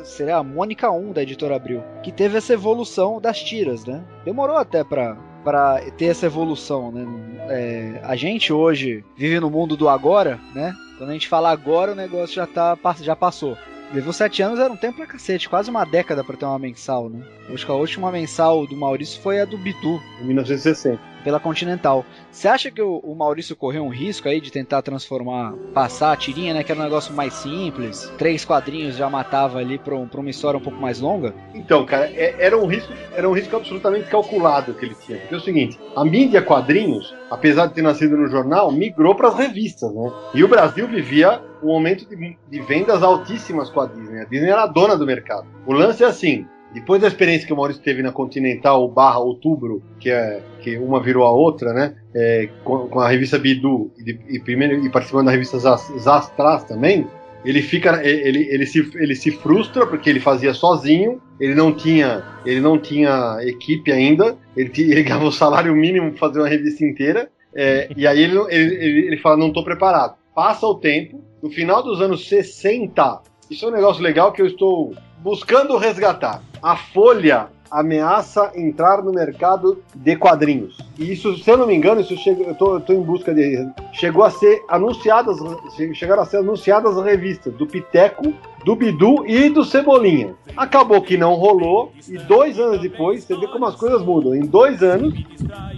Seria a Mônica 1 da editora Abril. Que teve essa evolução das tiras, né? Demorou até pra, pra ter essa evolução, né? É, a gente hoje vive no mundo do agora, né? Quando a gente fala agora, o negócio já, tá, já passou. Levou sete anos, era um tempo pra cacete, quase uma década pra ter uma mensal, né? Acho que a última mensal do Maurício foi a do Bitu. Em 1960. Pela Continental. Você acha que o, o Maurício correu um risco aí de tentar transformar, passar a tirinha, né? Que era um negócio mais simples. Três quadrinhos já matava ali pra, um- pra uma história um pouco mais longa? Então, cara, é- era um risco, era um risco absolutamente calculado que ele tinha. Porque é o seguinte, a mídia quadrinhos, apesar de ter nascido no jornal, migrou para as revistas, né? E o Brasil vivia um momento de, de vendas altíssimas com a Disney. A Disney era a dona do mercado. O lance é assim. Depois da experiência que o Maurício teve na Continental barra Outubro, que é que uma virou a outra, né? É, com, com a revista Bidu e, e primeiro e participando da revista Zas- Zastras também, ele fica ele, ele, se, ele se frustra porque ele fazia sozinho ele não tinha ele não tinha equipe ainda ele, ele ganhava o salário mínimo para fazer uma revista inteira é, e aí ele, ele, ele fala não estou preparado passa o tempo no final dos anos 60 isso é um negócio legal que eu estou buscando resgatar a Folha ameaça entrar no mercado de quadrinhos. E isso, se eu não me engano, isso chega, eu, tô, eu tô em busca de. Chegou a ser anunciadas, che- chegaram a ser anunciadas as revistas do Piteco, do Bidu e do Cebolinha. Acabou que não rolou, e dois anos depois, você vê como as coisas mudam. Em dois anos,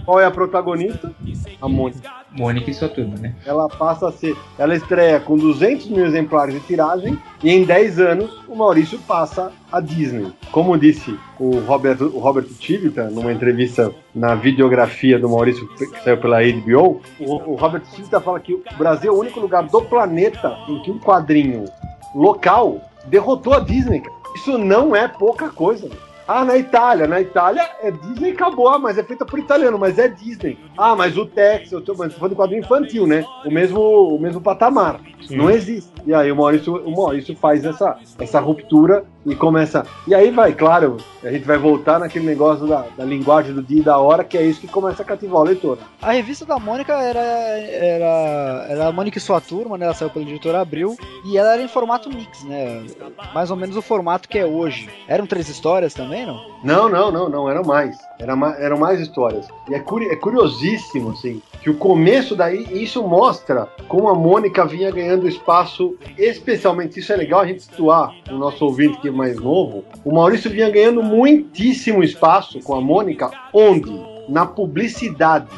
qual é a protagonista? A Mônica. Mônica e sua turma, né? Ela passa a ser. Ela estreia com 200 mil exemplares de tiragem e em 10 anos o Maurício passa a Disney. Como disse o Roberto, o Tivita numa entrevista na videografia do Maurício que saiu pela HBO, o, o Roberto Tivita fala que o Brasil é o único lugar do planeta em que um quadrinho local derrotou a Disney. Isso não é pouca coisa. velho. Ah, na Itália. Na Itália é Disney e acabou. Ah, mas é feita por italiano, mas é Disney. Ah, mas o Tex, eu tô, mas tô falando de quadrinho infantil, né? O mesmo, o mesmo patamar. Não existe. E aí o Maurício, o Maurício faz essa, essa ruptura e começa. E aí vai, claro, a gente vai voltar naquele negócio da, da linguagem do dia e da hora, que é isso que começa a cativar o leitor. A revista da Mônica era, era, era a Mônica e sua turma, né? Ela saiu pela editora Abril. E ela era em formato mix, né? Mais ou menos o formato que é hoje. Eram três histórias também, não? Não, não, não, não, eram mais. Era eram mais histórias. E é, curi- é curiosíssimo, assim, que o começo daí, isso mostra como a Mônica vinha ganhando espaço, especialmente, isso é legal a gente situar o nosso ouvinte que é mais novo, o Maurício vinha ganhando muitíssimo espaço com a Mônica, onde? Na publicidade.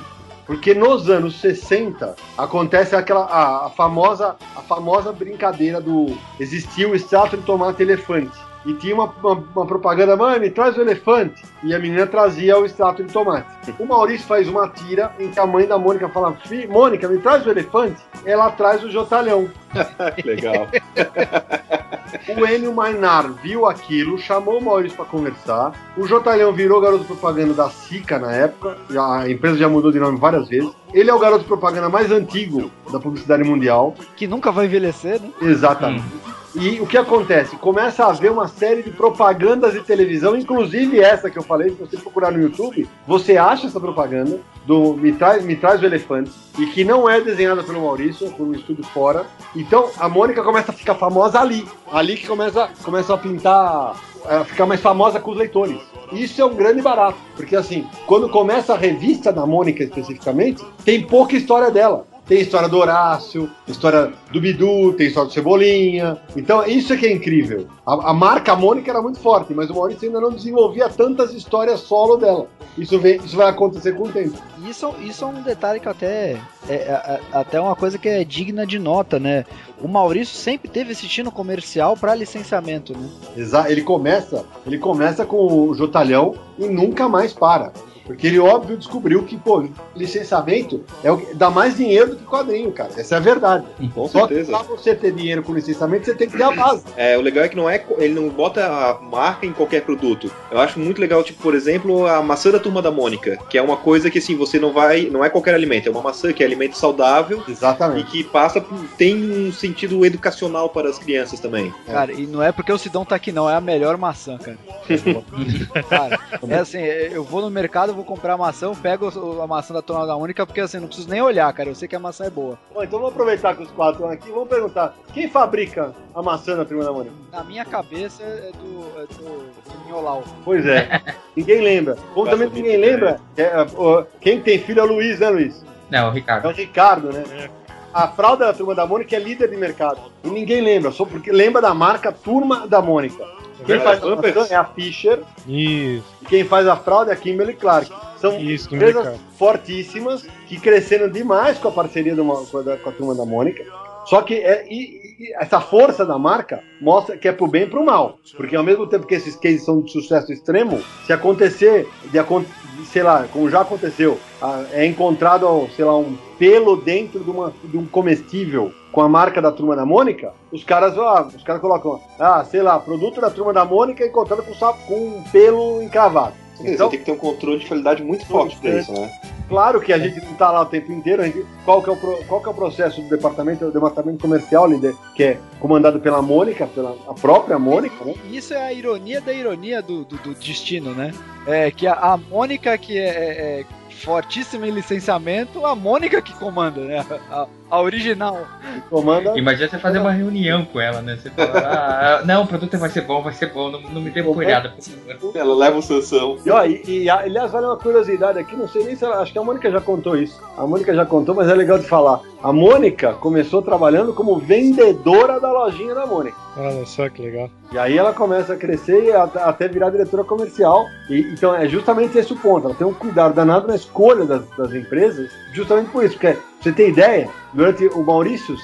Porque nos anos 60 acontece aquela a, a famosa a famosa brincadeira do existia o extrato de tomate elefante e tinha uma, uma, uma propaganda, mãe, me traz o elefante. E a menina trazia o extrato de tomate. O Maurício faz uma tira em que a mãe da Mônica fala, "Fi- Mônica, me traz o elefante. Ela traz o jotalhão. Legal. O Enio Mainar viu aquilo, chamou o Maurício para conversar. O Jotalhão virou garoto propaganda da Sica na época. A empresa já mudou de nome várias vezes. Ele é o garoto propaganda mais antigo da publicidade mundial. Que nunca vai envelhecer, né? Exatamente. E o que acontece? Começa a haver uma série de propagandas de televisão, inclusive essa que eu falei, se você procurar no YouTube, você acha essa propaganda do Me Traz, Me Traz o Elefante, e que não é desenhada pelo Maurício, por um estúdio fora. Então a Mônica começa a ficar famosa ali. Ali que começa, começa a pintar, a ficar mais famosa com os leitores. Isso é um grande barato, porque assim, quando começa a revista da Mônica especificamente, tem pouca história dela. Tem história do Horácio, história do Bidu, tem história do Cebolinha. Então, isso é que é incrível. A, a marca Mônica era muito forte, mas o Maurício ainda não desenvolvia tantas histórias solo dela. Isso, vem, isso vai acontecer com o tempo. Isso, isso é um detalhe que até é, é- é até uma coisa que é digna de nota, né? O Maurício sempre teve esse tino comercial para licenciamento, né? Exa ele começa, ele começa com o Jotalhão e nunca mais para. Porque ele, óbvio, descobriu que, pô, licenciamento é o que dá mais dinheiro do que quadrinho, cara. Essa é a verdade. Com Só certeza. pra você ter dinheiro com licenciamento, você tem que ter a base. É, o legal é que não é, ele não bota a marca em qualquer produto. Eu acho muito legal, tipo, por exemplo, a maçã da turma da Mônica, que é uma coisa que assim, você não vai, não é qualquer alimento, é uma maçã que é alimento saudável Exatamente. e que passa por- tem um sentido educacional para as crianças também. Cara, e não é porque o Sidão tá aqui, não, é a melhor maçã, cara. cara, é assim, eu vou no mercado, eu vou comprar maçã, eu pego o- a maçã da Turma da Única, porque assim, não preciso nem olhar, cara, eu sei que a maçã é boa. Bom, então vamos aproveitar que os quatro estão aqui. Vamos perguntar: quem fabrica a maçã da Turma da Mônica? Na minha cabeça é do, é do, do Miolau. Pois é. ninguém lembra. Como também ninguém lembra, é, quem tem filho é o Luiz, né, Luiz? Não, o É Ricardo. o Ricardo, né? A fralda da Turma da Mônica é líder de mercado. E ninguém lembra, só porque lembra da marca Turma da Mônica. Quem faz a maçã é a Fischer Isso, e quem faz a fralda é a Kimberly Clark. São isso, empresas fortíssimas que cresceram demais com a parceria Mo- com, a, com a turma da Mônica. Só que é, e essa força da marca mostra que é pro bem e pro mal. Porque ao mesmo tempo que esses cases são de sucesso extremo, se acontecer, de, sei lá, como já aconteceu, é encontrado, sei lá, um pelo dentro de, uma, de um comestível com a marca da turma da Mônica, os caras, ah, os caras colocam, ah, sei lá, produto da turma da Mônica encontrado com, com um pelo encravado. Então, você tem que ter um controle de qualidade muito forte para isso, né? Claro que a gente não tá lá o tempo inteiro. gente- qual, que é o, qual que é o processo do departamento? O departamento comercial, líder, que é comandado pela Mônica, pela a própria Mônica, né? Isso é a ironia da ironia do, do, do destino, né? É que a, a Mônica, que é, é- é- fortíssima em licenciamento, a Mônica que comanda, né? A, a original. Comanda. Imagina você fazer uma reunião com ela, né? Você fala, ah, não, o produto vai ser bom, vai ser bom, não, não me dê boiada, por favor. Ela leva o Sansão. E, ó, e, e, aliás, vale uma curiosidade aqui, não sei nem se ela, acho que a Mônica já contou isso. A Mônica já contou, mas é legal de falar. A Mônica começou trabalhando como vendedora da lojinha da Mônica. Olha só que legal. E aí ela começa a crescer e até, virar diretora comercial. E, então é justamente esse o ponto. Ela tem um cuidado danado na escolha das, das empresas, justamente por isso. Porque, você ter ideia, durante o Maurício,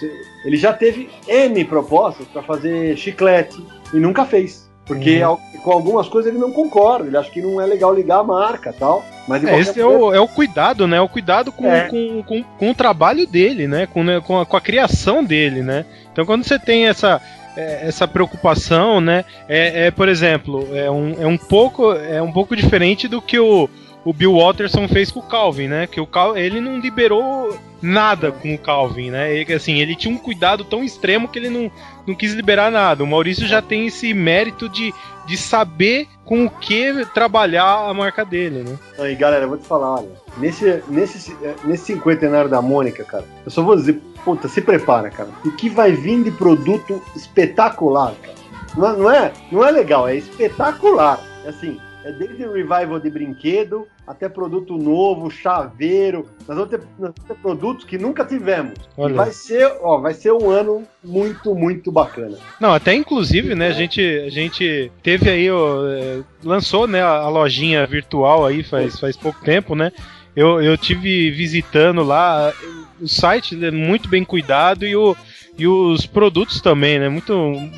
ele já teve N propostas para fazer chiclete e nunca fez. Porque Uhum. com algumas coisas ele não concorda, ele acha que não é legal ligar a marca tal. Mas É, esse é o, é o cuidado, né? O cuidado com, É. com, com, com o trabalho dele, né? Com, né? com, a, com a criação dele, né? Então quando você tem essa, é, essa preocupação, né? É, é, por exemplo, é um, é um pouco é um pouco diferente do que o, o Bill Watterson fez com o Calvin, né? Que o Cal, ele não liberou nada com o Calvin, né? Ele, assim, ele tinha um cuidado tão extremo que ele não, não quis liberar nada. O Maurício já tem esse mérito de, de saber com o que trabalhar a marca dele, né? Aí, galera, eu vou te falar, olha. Nesse, nesse, nesse cinquentenário da Mônica, cara, eu só vou dizer, puta, se prepara, cara. O que vai vir de produto espetacular, cara. Não é, não é, não é legal, é espetacular. É assim, é desde revival de brinquedo até produto novo, chaveiro. Nós vamos ter, nós vamos ter produtos que nunca tivemos. Olha. E vai ser, ó, vai ser um ano muito, muito bacana. Não, até inclusive, né, a gente, a gente teve aí, ó, é, lançou, né, a lojinha virtual aí faz, faz pouco tempo, né? Eu, eu tive visitando lá, o site é muito bem cuidado e, o, e os produtos também, né? Muito,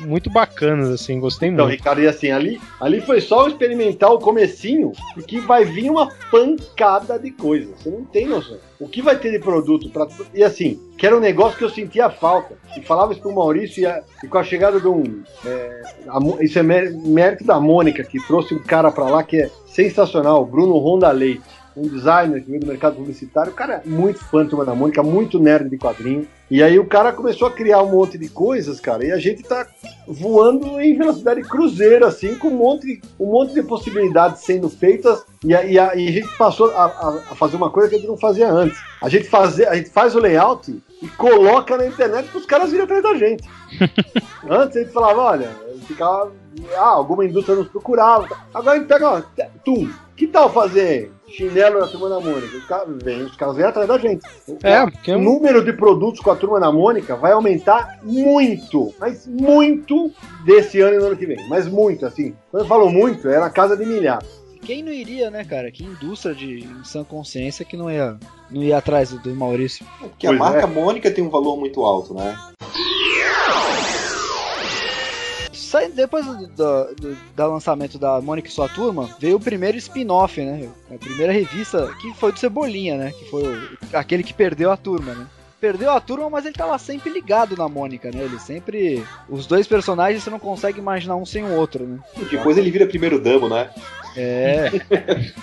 muito bacanas, assim, gostei Então, muito. Ricardo, e assim, ali, ali foi só experimentar o comecinho, porque vai vir uma pancada de coisa. Você não tem noção. O que vai ter de produto para E assim, que era um negócio que eu sentia falta. E falava isso pro Maurício e, a- e com a chegada de um. é, a isso é mé- mérito da Mônica, que trouxe um cara pra lá que é sensacional, o Bruno Ronda Leite. Um designer que veio do mercado publicitário, o cara é muito fã da Turma da Mônica, muito nerd de quadrinho. E aí o cara começou a criar um monte de coisas, cara, e a gente tá voando em velocidade cruzeiro, assim, com um monte, um monte de possibilidades sendo feitas, e a, e a- e a gente passou a, a- fazer uma coisa que a gente não fazia antes. A gente, fazer, a gente faz o layout e coloca na internet para os caras virem atrás da gente. Antes a gente falava, olha, ficava. Ah, alguma indústria nos procurava. Agora a gente pega, ó, tu, que tal fazer chinelo da turma da Mônica? Os caras vêm, os caras vêm atrás da gente. É, porque é O número de produtos com a turma da Mônica vai aumentar muito, mas muito desse ano e no ano que vem. Mas muito, assim. Quando eu falo muito, é na casa de milhares. Quem não iria, né, cara? Que indústria de sã consciência que não ia, não ia atrás do, do Maurício. Porque a Pois marca é. Mônica tem um valor muito alto, né? Sai- depois do, do- do- lançamento da Mônica e sua turma, veio o primeiro spin-off, né? A primeira revista que foi do Cebolinha, né? Que foi o- aquele que perdeu a turma, né? Perdeu a turma, mas ele tava sempre ligado na Mônica, né? Ele sempre. Os dois personagens você não consegue imaginar um sem o outro, né? Depois ele vira primeiro damo, né? É.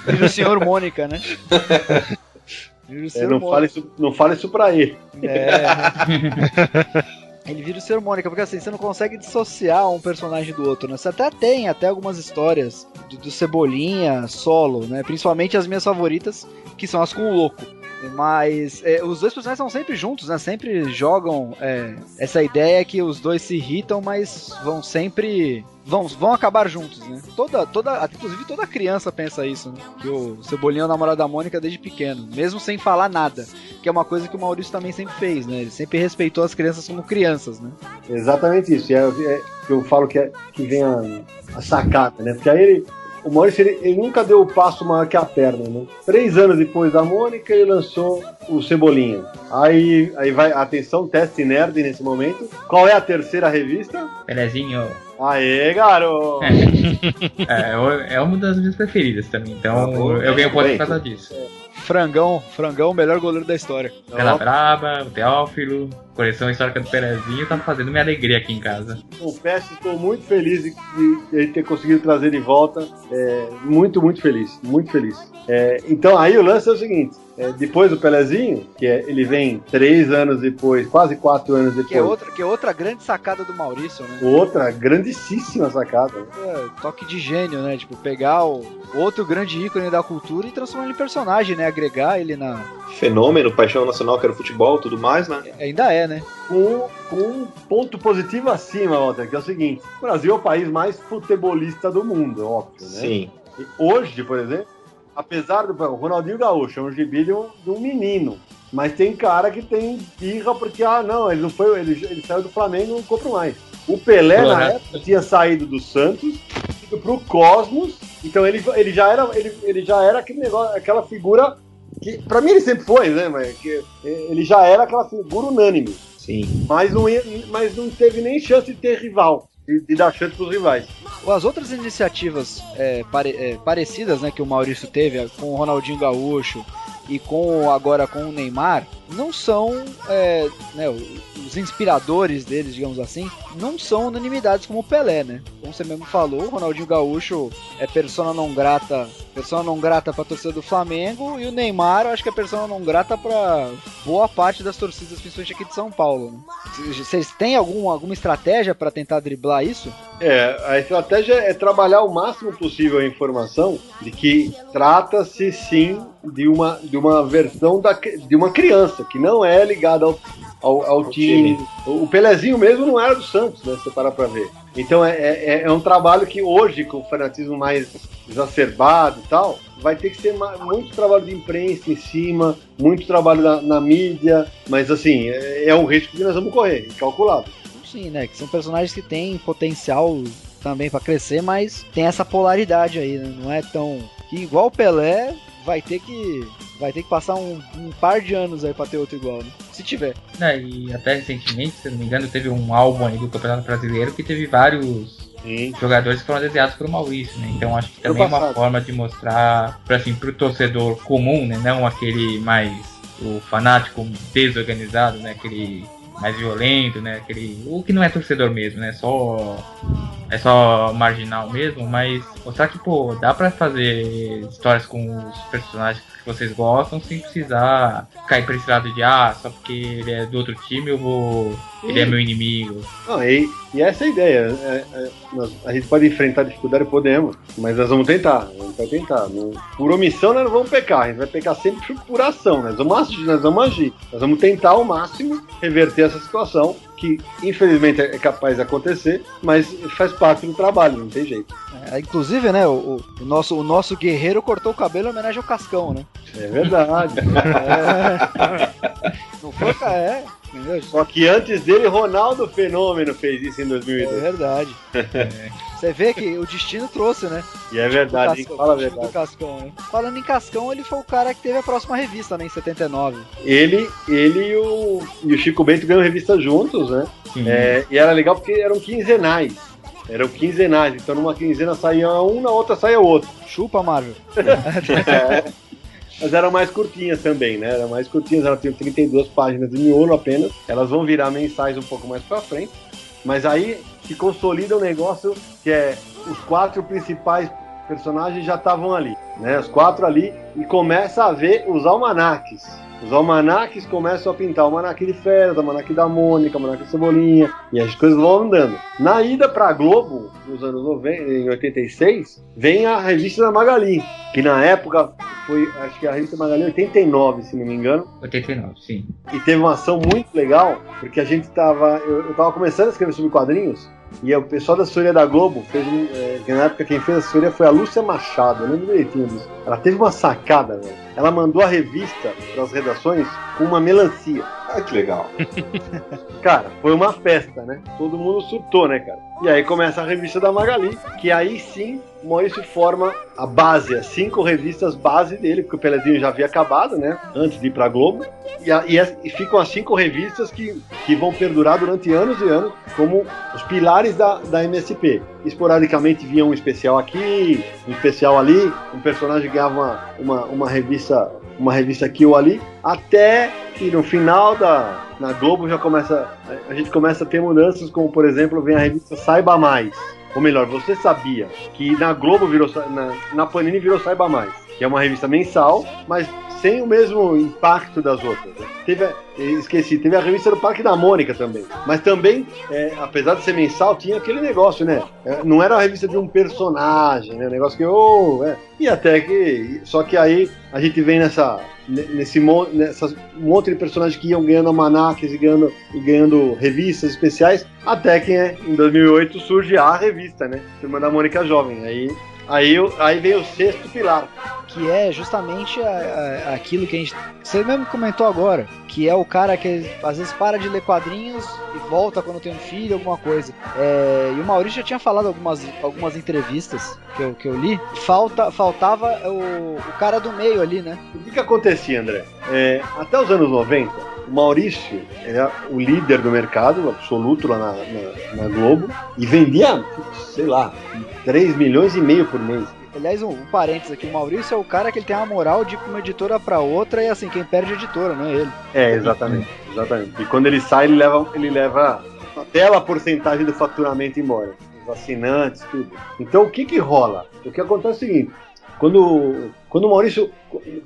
Vira o senhor Mônica, né? Vira o É, senhor não, Mônica. fala isso, não fala isso pra ele. É. Ele vira o Sr. Mônica, porque assim, você não consegue dissociar um personagem do outro, né? Você até tem até algumas histórias do, do Cebolinha solo, né? Principalmente as minhas favoritas, que são as com o Louco. Mas é, os dois personagens são sempre juntos, né? Sempre jogam é, essa ideia que os dois se irritam, mas vão sempre. Vão, vão acabar juntos, né? Toda, toda, inclusive toda criança pensa isso, né? Que o Cebolinha é o namorado da Mônica desde pequeno, mesmo sem falar nada. Que é uma coisa que o Maurício também sempre fez, né? Ele sempre respeitou as crianças como crianças, né? Exatamente isso. E é, é eu falo que, é, que vem a, a sacada, né? Porque aí ele. O Maurício ele, ele nunca deu o passo maior que a perna, né? Três anos depois da Mônica, ele lançou o Cebolinha. Aí, aí vai, atenção, teste nerd nesse momento. Qual é a terceira revista? Pelezinho Aê, garoto! é, é uma das minhas preferidas também, então Ah, eu ganho ponto por causa disso. Frangão, Frangão, o melhor goleiro da história. Pela Braba, o Teófilo. Coleção histórica do Pelezinho tá fazendo minha alegria aqui em casa. Confesso, estou muito feliz de, ter conseguido trazer de volta. É, muito, muito feliz. Muito feliz. É, então aí o lance é o seguinte: é, depois do Pelezinho, que é- ele vem três anos depois, quase quatro anos depois. Que é outra, que é outra grande sacada do Maurício, né? Outra grandíssima sacada. É, toque de gênio, né? Tipo, pegar o outro grande ícone da cultura e transformar ele em personagem, né? Agregar ele na. Fenômeno, paixão nacional, que era o futebol tudo mais, né? Ainda é, né? Com, com um ponto positivo acima, Walter, que é o seguinte: o Brasil é o país mais futebolista do mundo, óbvio, né? Sim. E hoje, por exemplo, apesar do o Ronaldinho Gaúcho é um gibi de um, de um menino. Mas tem cara que tem birra porque, ah, não, ele não foi, ele, ele saiu do Flamengo e não compra mais. O Pelé, na Colorado. época, tinha saído do Santos, ido pro Cosmos, então ele, ele já era ele, ele já era aquele negócio, aquela figura que, pra mim ele sempre foi, né, mas que ele já era aquela figura unânime. Sim. Mas não, ia- mas não teve nem chance de ter rival, de, de dar chance pros rivais. As outras iniciativas é, pare- é, parecidas, né, que o Maurício teve é, com o Ronaldinho Gaúcho e com agora com o Neymar, não são é, né, os inspiradores deles, digamos assim, não são unanimidades como o Pelé, né? Como você mesmo falou, o Ronaldinho Gaúcho é persona não grata, persona não grata para torcida do Flamengo e o Neymar, eu acho que é persona não grata para boa parte das torcidas, principalmente aqui de São Paulo. Né? Vocês têm algum, alguma estratégia para tentar driblar isso? É, a estratégia é trabalhar o máximo possível a informação de que trata-se sim de uma, de uma versão da, de uma criança, que não é ligada ao, ao, ao time. O Pelezinho mesmo não era do Santos, né? Se você parar pra ver. Então é, é, é um trabalho que hoje, com o fanatismo mais exacerbado e tal, vai ter que ser muito trabalho de imprensa em cima, muito trabalho na, na mídia, mas assim, é, é um risco que nós vamos correr, calculado. Sim, né? Que são personagens que têm potencial também pra crescer, mas tem essa polaridade aí, né? Não é tão. Que igual o Pelé vai ter que. Vai ter que passar um, um par de anos aí pra ter outro igual, né? Se tiver. É, e até recentemente, se não me engano, teve um álbum aí do Campeonato Brasileiro que teve vários jogadores que foram desenhados pelo Maurício, né? Então acho que também é uma forma de mostrar para assim, pro torcedor comum, né? Não aquele mais o fanático desorganizado, né? Aquele mais violento, né? Aquele o que não é torcedor mesmo, né? Só é só marginal mesmo, mas mostrar que pô, dá pra fazer histórias com os personagens que vocês gostam sem precisar cair pra esse lado de ah, só porque ele é do outro time eu vou ele é meu inimigo. Não, e, e essa é a ideia. é- é, nós- a gente pode enfrentar dificuldade, podemos, mas nós vamos tentar. A gente vai tentar. Não- por omissão, nós não vamos pecar. A gente vai pecar sempre por, por ação. Nós vamos agir, nós vamos agir. Nós vamos tentar ao máximo reverter essa situação, que infelizmente é capaz de acontecer, mas faz parte do trabalho, não tem jeito. É, inclusive, né? O, o- o nosso, o nosso guerreiro cortou o cabelo em homenagem ao Cascão, né? É verdade. É. É. Entendeu? Só que antes dele, Ronaldo Fenômeno fez isso em É 2002. verdade. Você vê que o destino trouxe, né? E é verdade? Cascão, fala a verdade. Cascão, né? Falando em Cascão, ele foi o cara que teve a próxima revista, né? Em 79. Ele, ele e, o, e o Chico Bento ganham revista juntos, né? É, e era legal porque eram quinzenais. Eram quinzenais, então numa quinzena saía um, na outra saía outro. Chupa, Marvel. É. Mas eram mais curtinhas também, né? Eram mais curtinhas, elas tinham 32 páginas de miolo apenas. Elas vão virar mensais um pouco mais pra frente. Mas aí se consolida um negócio que é os quatro principais personagens já estavam ali, né? Os quatro ali e começa a ver os almanaques. Os almanaques começam a pintar o almanaque de Férias, o almanaque da Mônica, o almanaque de Cebolinha, e as coisas vão andando. Na ida pra Globo, nos anos 90, em 86, vem a revista da Magali, que na época foi, acho que a revista Magali 89, se não me engano, 89, sim. e teve uma ação muito legal, porque a gente tava. Eu, eu tava começando a escrever sobre quadrinhos, e o pessoal da assessoria da Globo fez um. é, que na época quem fez a assessoria foi a Lúcia Machado, eu lembro direitinho disso. Ela teve uma sacada, velho. Ela mandou a revista para as redações com uma melancia. Ah, que legal. Cara, foi uma festa, né? Todo mundo surtou, né, cara? E aí começa a revista da Magali, que aí sim Maurício forma a base, as cinco revistas base dele, porque o Pelezinho já havia acabado, né? Antes de ir pra Globo. E, a- e e ficam as cinco revistas que, que vão perdurar durante anos e anos como os pilares da, da MSP. Esporadicamente vinha um especial aqui, um especial ali, um personagem ganhava uma, uma, uma revista uma revista aqui ou ali, até que no final da na Globo já começa a gente começa a ter mudanças, como por exemplo vem a revista Saiba Mais, ou melhor, você sabia que na Globo virou na, na Panini virou Saiba Mais, que é uma revista mensal, mas sem o mesmo impacto das outras. Teve, a- esqueci, teve a revista do Parque da Mônica também, mas também, é, apesar de ser mensal, tinha aquele negócio, né? É, não era a revista de um personagem, né? Negócio que, oh, é. E até que, só que aí a gente vem nessa ne- nesse nessas um monte de personagens que iam ganhando almanacs e ganhando, e ganhando revistas especiais, até que né, em 2008 surge a revista, né? Turma da Mônica Jovem. Aí, aí, o- aí vem o sexto pilar. que é justamente a- a- aquilo que a gente. Você mesmo comentou agora, que é o cara que às vezes para de ler quadrinhos e volta quando tem um filho, alguma coisa. É, e o Maurício já tinha falado algumas, algumas entrevistas que eu, que eu li. Falta, faltava o, o cara do meio ali, né? O que, que acontecia, André? É, até os anos 90, o Maurício era o líder do mercado absoluto lá na, na- na Globo e vendia, sei lá, 3 milhões e meio por mês. Aliás, um, um parênteses aqui, o Maurício é o cara que ele tem a moral de ir uma editora pra outra e assim, quem perde é a editora, não é ele. É, exatamente, exatamente. E quando ele sai, ele leva, ele leva uma bela porcentagem do faturamento embora. Os assinantes, tudo. Então o que que rola? O que acontece é o seguinte, quando, quando o Maurício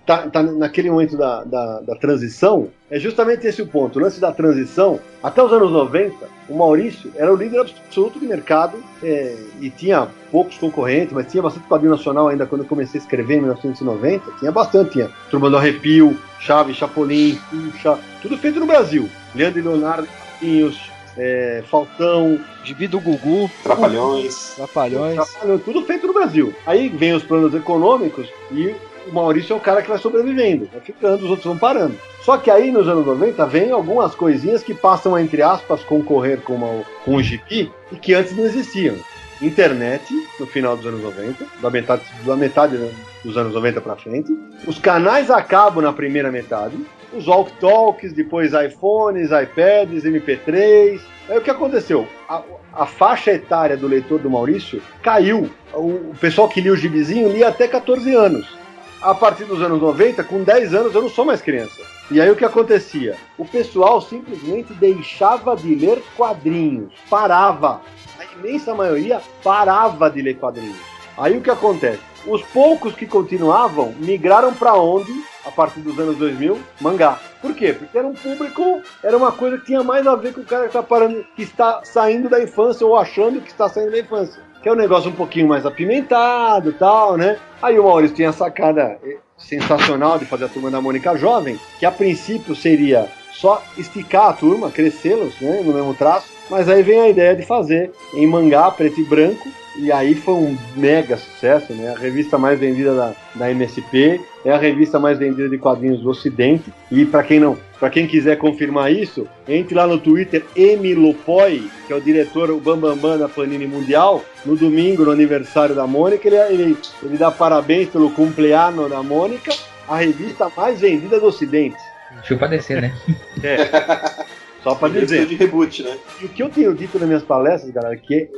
tá, tá naquele momento da, da, da transição, é justamente esse o ponto. O lance da transição, até os anos 90, o Maurício era o líder absoluto de mercado é, e tinha poucos concorrentes, mas tinha bastante quadrinho nacional ainda quando eu comecei a escrever em 1990. Tinha bastante, tinha Turma do Arrepio, Chaves, Chapolin, Puxa, tudo feito no Brasil. Leandro e Leonardo, Quinhos, é, Faltão, Gibi do Gugu, Trapalhões. Trapalhões. Trapalhões, tudo feito no Brasil. Aí vem os planos econômicos e o Maurício é o cara que vai sobrevivendo, vai ficando, os outros vão parando. Só que aí nos anos 90 vem algumas coisinhas que passam, entre aspas, concorrer com, uma, com o GP e que antes não existiam. Internet, no final dos anos 90, da metade, da metade dos anos 90 para frente, os canais a cabo na primeira metade, os walk-talks, depois iPhones, iPads, MP3. Aí o que aconteceu? A, a faixa etária do leitor do Maurício caiu. O, o pessoal que lia o gibizinho lia até 14 anos. A partir dos anos 90, com 10 anos, eu não sou mais criança. E aí o que acontecia? O pessoal simplesmente deixava de ler quadrinhos, parava. A imensa maioria parava de ler quadrinhos. Aí o que acontece? Os poucos que continuavam migraram para onde? A partir dos anos 2000, mangá. Por quê? Porque era um público, era uma coisa que tinha mais a ver com o cara que está parando, que está saindo da infância ou achando que está saindo da infância. Que é um negócio um pouquinho mais apimentado, tal, né? Aí o Maurício tinha a sacada eh, sensacional de fazer a turma da Mônica Jovem, que a princípio seria só esticar a turma, crescê-los, né, no mesmo traço. Mas aí vem a ideia de fazer em mangá preto e branco, e aí foi um mega sucesso, né? A revista mais vendida da, da MSP, é a revista mais vendida de quadrinhos do Ocidente. E para quem não, para quem quiser confirmar isso, entre lá no Twitter Emi Lopoi, que é o diretor o Bambambam Bam Bam da Panini Mundial. No domingo, no aniversário da Mônica, ele, ele, ele dá parabéns pelo cumpleaños da Mônica, a revista mais vendida do Ocidente. Chupa descer, né? É. Só para dizer. de reboot, né? E o que eu tenho dito nas minhas palestras, galera, que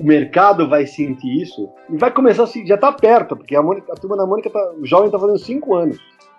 o mercado vai sentir isso e vai começar a se, já tá perto, porque a, Mônica, a turma da Mônica, tá, o jovem tá fazendo 5 anos.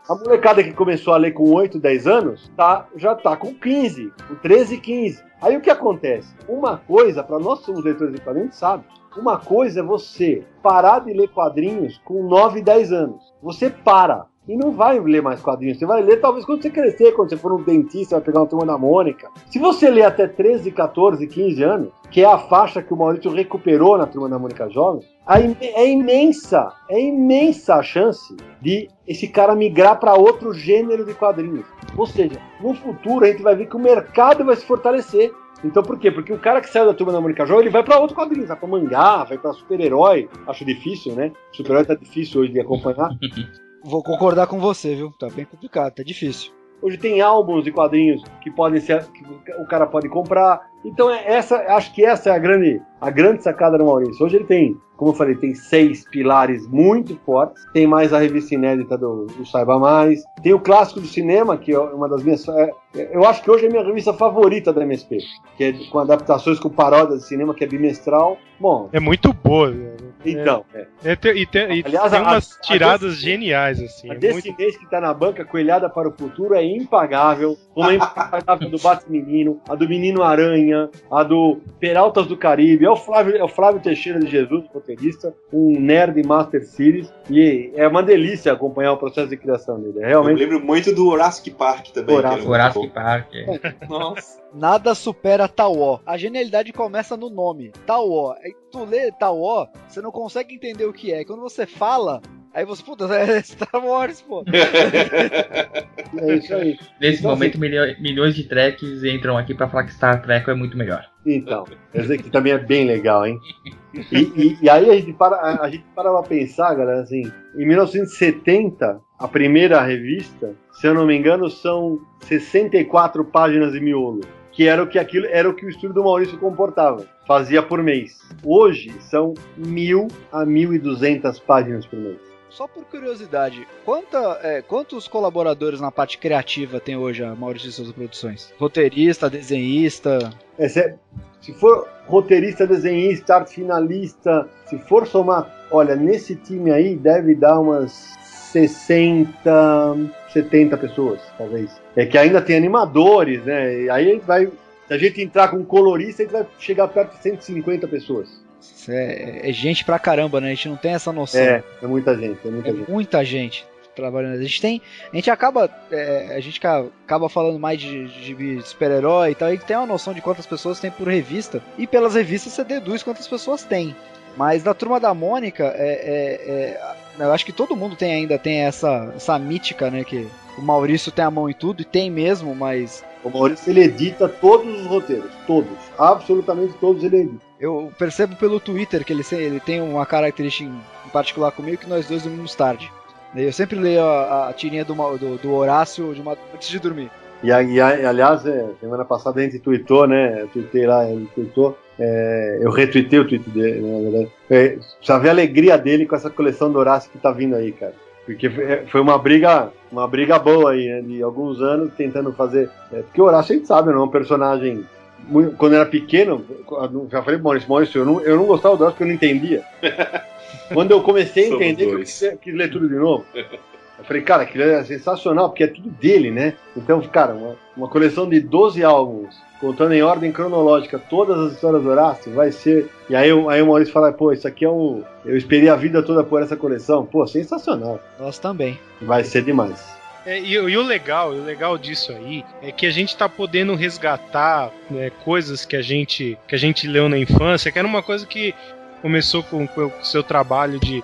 A molecada que começou a ler com 8, 10 anos, tá, já tá com 15, com 13, 15. Aí o que acontece? Uma coisa, para nós somos leitores de quadrinhos, sabe? Uma coisa é você parar de ler quadrinhos com 9, 10 anos. Você para. E não vai ler mais quadrinhos. Você vai ler talvez quando você crescer, quando você for um dentista, vai pegar uma turma da Mônica. Se você ler até 13, 14, 15 anos, que é a faixa que o Maurício recuperou na turma da Mônica Jovem, é imensa, é imensa a chance de esse cara migrar para outro gênero de quadrinhos. Ou seja, no futuro a gente vai ver que o mercado vai se fortalecer. Então por quê? Porque o cara que saiu da turma da Mônica Jovem, ele vai para outro quadrinho, vai para mangá, vai para super-herói. Acho difícil, né? Super-herói tá difícil hoje de acompanhar. Vou concordar com você, viu? Tá bem complicado, tá difícil. Hoje tem álbuns de quadrinhos que podem ser que o cara pode comprar. Então é essa, acho que essa é a grande, a grande sacada do Maurício. Hoje ele tem, como eu falei, tem seis pilares muito fortes. Tem mais a revista inédita do, do Saiba Mais. Tem o clássico do cinema, que é uma das minhas. é, eu acho que hoje é a minha revista favorita da MSP, que é com adaptações com paródias de cinema, que é bimestral. Bom, É muito boa. Né? Então, é. É, te- e tem, e Aliás, tem a- umas a- tiradas a- geniais, assim. A é desse muito- mês que tá na banca, Coelhada para o Futuro, é impagável. Como é impagável a do Bate Menino, a do Menino Aranha, a do Peraltas do Caribe. É o Flávio, é o Flávio Teixeira de Jesus, roteirista, um nerd Master Series. E é uma delícia acompanhar o processo de criação dele. É Eu realmente. lembro muito do Jurassic Park também. Jurassic bom. Park. é. Nossa. Nada supera Tauó. A genialidade começa no nome. Tauó. Aí tu lê Tauó, você não consegue entender o que é. Quando você fala, aí você, puta, é Star Wars, pô. É isso aí. Nesse Então, momento, milho- milhões de treks entram aqui pra falar que Star Trek é muito melhor. Então, quer dizer que também é bem legal, hein? E, e- e aí a gente, para, a, a gente para pra pensar, galera, assim, em 1970, a primeira revista, se eu não me engano, são 64 páginas de miolo. Que era o que aquilo era o que o estúdio do Maurício comportava, fazia por mês. Hoje são mil a 1.200 páginas por mês. Só por curiosidade, quanta, é, quantos colaboradores na parte criativa tem hoje a Maurício de Souza Produções? Roteirista, desenhista. Esse é- se for roteirista, desenhista, arte finalista, se for somar, olha, nesse time aí deve dar umas 60, 70 pessoas, talvez. É que ainda tem animadores, né? E aí a gente vai, se a gente entrar com colorista, a gente vai chegar perto de 150 pessoas. É, é gente pra caramba, né? A gente não tem essa noção. É, é muita gente, é muita É gente. muita gente trabalhando. A gente tem. A gente acaba. é, a gente ca- acaba falando mais de, de, de super-herói e tal. A gente tem uma noção de quantas pessoas tem por revista. E pelas revistas você deduz quantas pessoas tem. Mas na turma da Mônica, é, é- é, eu acho que todo mundo tem ainda tem essa, essa mítica, né? Que o Maurício tem a mão em tudo, e tem mesmo, mas O Maurício ele edita todos os roteiros, todos, absolutamente todos ele edita. eu percebo pelo Twitter que ele, ele tem uma característica em particular comigo que nós dois dormimos tarde. Eu sempre leio a, a tirinha do, do, do Horácio de uma- antes de dormir. E, e aliás, é, semana passada a gente tweetou, né? Eu tweetei lá, ele tweetou. é, eu retuitei o tweet dele, né, na verdade. É, precisa ver a alegria dele com essa coleção do Horácio que tá vindo aí, cara. Porque foi- é, foi uma briga, uma briga boa aí, né? De alguns anos tentando fazer. é, porque o Horácio a gente sabe, não é um personagem. muito- quando era pequeno, eu já falei, Maurício, Maurício, eu não, eu não gostava do Horácio porque eu não entendia. Quando eu comecei a entender, que eu quis, quis ler tudo de novo. Eu falei, cara, aquilo é sensacional, porque é tudo dele, né? Então, cara, uma, uma coleção de 12 álbuns, contando em ordem cronológica todas as histórias do Horácio, vai ser. E aí, o- aí o Maurício fala, pô, isso aqui é um. Eu esperei a vida toda por essa coleção. Pô, sensacional. Nós também. Vai ser demais. É, e, e o legal, o legal disso aí é que a gente tá podendo resgatar né, coisas que a gente que a gente leu na infância, que era uma coisa que começou com, com o seu trabalho de,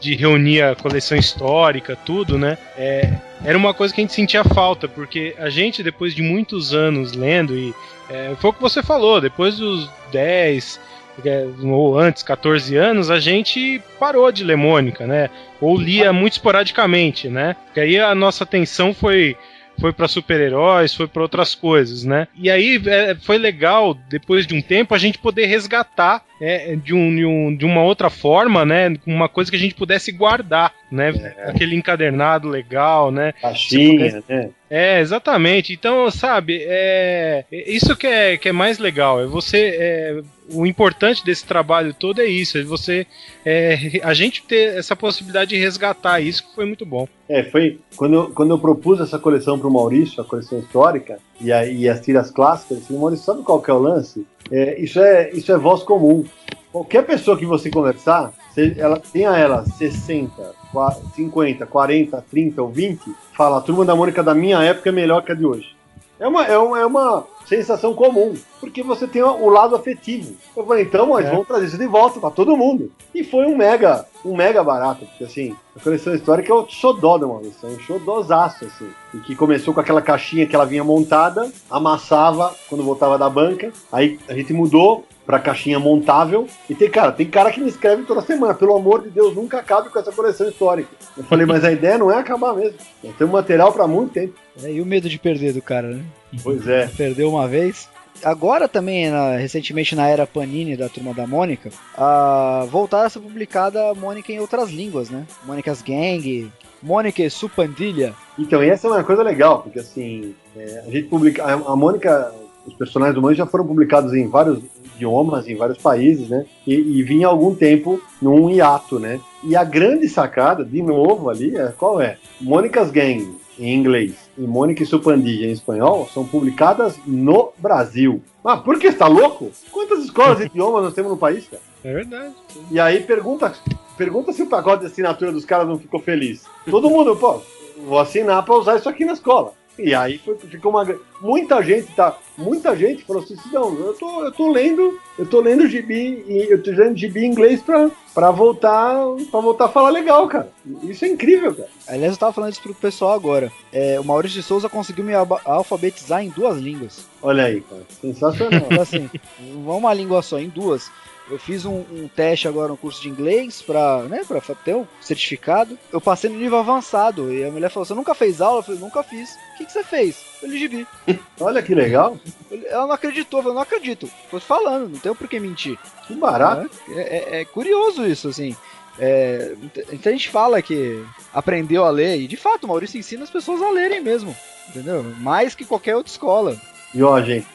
de reunir a coleção histórica, tudo, né? É, era uma coisa que a gente sentia falta, porque a gente, depois de muitos anos lendo, e é, foi o que você falou, depois dos 10, é, ou antes, 14 anos, a gente parou de ler Mônica, né? Ou lia muito esporadicamente, né? Porque aí a nossa atenção foi foi para super-heróis, foi para outras coisas, né? E aí é, foi legal, depois de um tempo, a gente poder resgatar é, de, um, de, um- de uma outra forma, né? Uma coisa que a gente pudesse guardar, né? Aquele encadernado legal, né? Caixinha, né? É, exatamente. Então, sabe, é, é isso que é, que é mais legal. É você. O importante desse trabalho todo é isso. É você. é, a gente ter essa possibilidade de resgatar isso que foi muito bom. É, foi quando eu, quando eu propus essa coleção pro Maurício, a coleção histórica, e, a, e as tiras clássicas, falei, Maurício, sabe qual que é o lance? É, isso, é, isso é voz comum. Qualquer pessoa que você conversar, ela tenha ela 60, qua- 50, 40, 30 ou 20, fala, a turma da Mônica da minha época é melhor que a de hoje. É uma, é uma, é uma sensação comum, porque você tem o lado afetivo. Eu falei, então, mas É. vamos trazer isso de volta pra todo mundo. E foi um mega, um mega barato, porque assim, a coleção histórica é o xodó da Maurício, é um xodózaço, assim. E que começou com aquela caixinha que ela vinha montada, amassava quando voltava da banca, aí a gente mudou pra caixinha montável. E tem, cara, tem cara que me escreve toda semana, pelo amor de Deus, nunca acabe com essa coleção histórica. Eu falei, mas a ideia não é acabar mesmo. Nós temos material pra muito tempo. É, e o medo de perder do cara, né? Pois é. Perdeu uma vez. Agora também, na- recentemente na era Panini da Turma da Mônica, a, voltaram a ser publicada Mônica em outras línguas, né? Mônica's Gang, Mônica Supandilha. Então, essa é uma coisa legal, porque assim, é, a gente publica. A, a Mônica, os personagens do Maurício já foram publicados em vários idiomas, em vários países, né? E, e vinha algum tempo num hiato, né? E a grande sacada, de novo ali, é, qual é? Mônica's Gang, em inglês, e Mônica e Supandija, em espanhol, são publicadas no Brasil. Ah, por que? Você tá louco? Quantas escolas de idiomas nós temos no país, cara? É verdade. E aí pergunta, pergunta se o pacote de assinatura dos caras não ficou feliz. Todo mundo, pô, vou assinar pra usar isso aqui na escola. E aí foi, ficou uma. Muita gente tá. Muita gente falou assim, não, eu tô, eu tô lendo, eu tô lendo gibi, e eu tô lendo gibi em inglês pra, pra voltar. para voltar a falar legal, cara. Isso é incrível, cara. Aliás, eu tava falando isso pro pessoal agora. É, o Maurício de Souza conseguiu me alfabetizar em duas línguas. Olha aí, cara. Sensacional. Então, assim, não uma língua só, em duas. Eu fiz um, um teste agora no curso de inglês pra, né, pra ter um certificado. Eu passei no nível avançado. E a mulher falou: Você nunca fez aula? Eu falei: Nunca fiz. O que, que você fez? Eu li gibi. Olha que legal. Ela não acreditou. Eu Não acredito. Tô falando, não tenho por que mentir. Que barato. É, é- é curioso isso, assim. É, então a gente fala que aprendeu a ler, e de fato, o Maurício ensina as pessoas a lerem mesmo. Entendeu? Mais que qualquer outra escola. E ó, gente,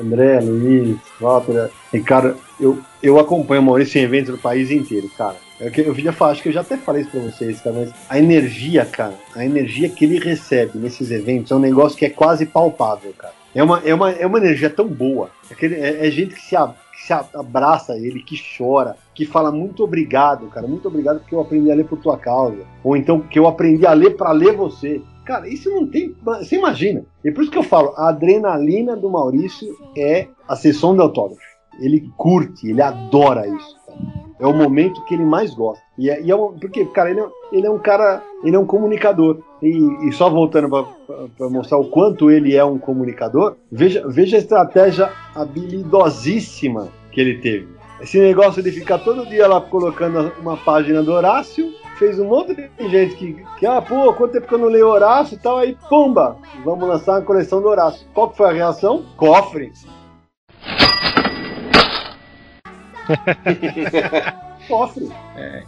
André, Luiz, Walter, Ricardo, eu, eu acompanho o Maurício em eventos do país inteiro, cara. É Eu já falo, acho que eu já até falei isso pra vocês, cara, mas a energia, cara, a energia que ele recebe nesses eventos é um negócio que é quase palpável, cara. É uma, é uma, é uma energia tão boa. É, é- é gente que se, a- que se abraça ele, que chora, que fala muito obrigado, cara, muito obrigado porque eu aprendi a ler por tua causa. Ou então que eu aprendi a ler pra ler você. Cara, isso não tem. Você imagina. E por isso que eu falo, a adrenalina do Maurício é a sessão de autógrafo. Ele curte, ele adora isso. É o momento que ele mais gosta. E é, e é um- porque, cara, ele é, ele é um cara, ele é um comunicador. E, e só voltando para mostrar o quanto ele é um comunicador, veja, veja a estratégia habilidosíssima que ele teve. Esse negócio de ficar todo dia lá colocando uma página do Horácio, fez um monte de gente que, que ah, pô, quanto tempo que eu não leio Horácio e tal, aí pumba, vamos lançar uma coleção do Horácio. Qual que foi a reação? Cofre. Cofre.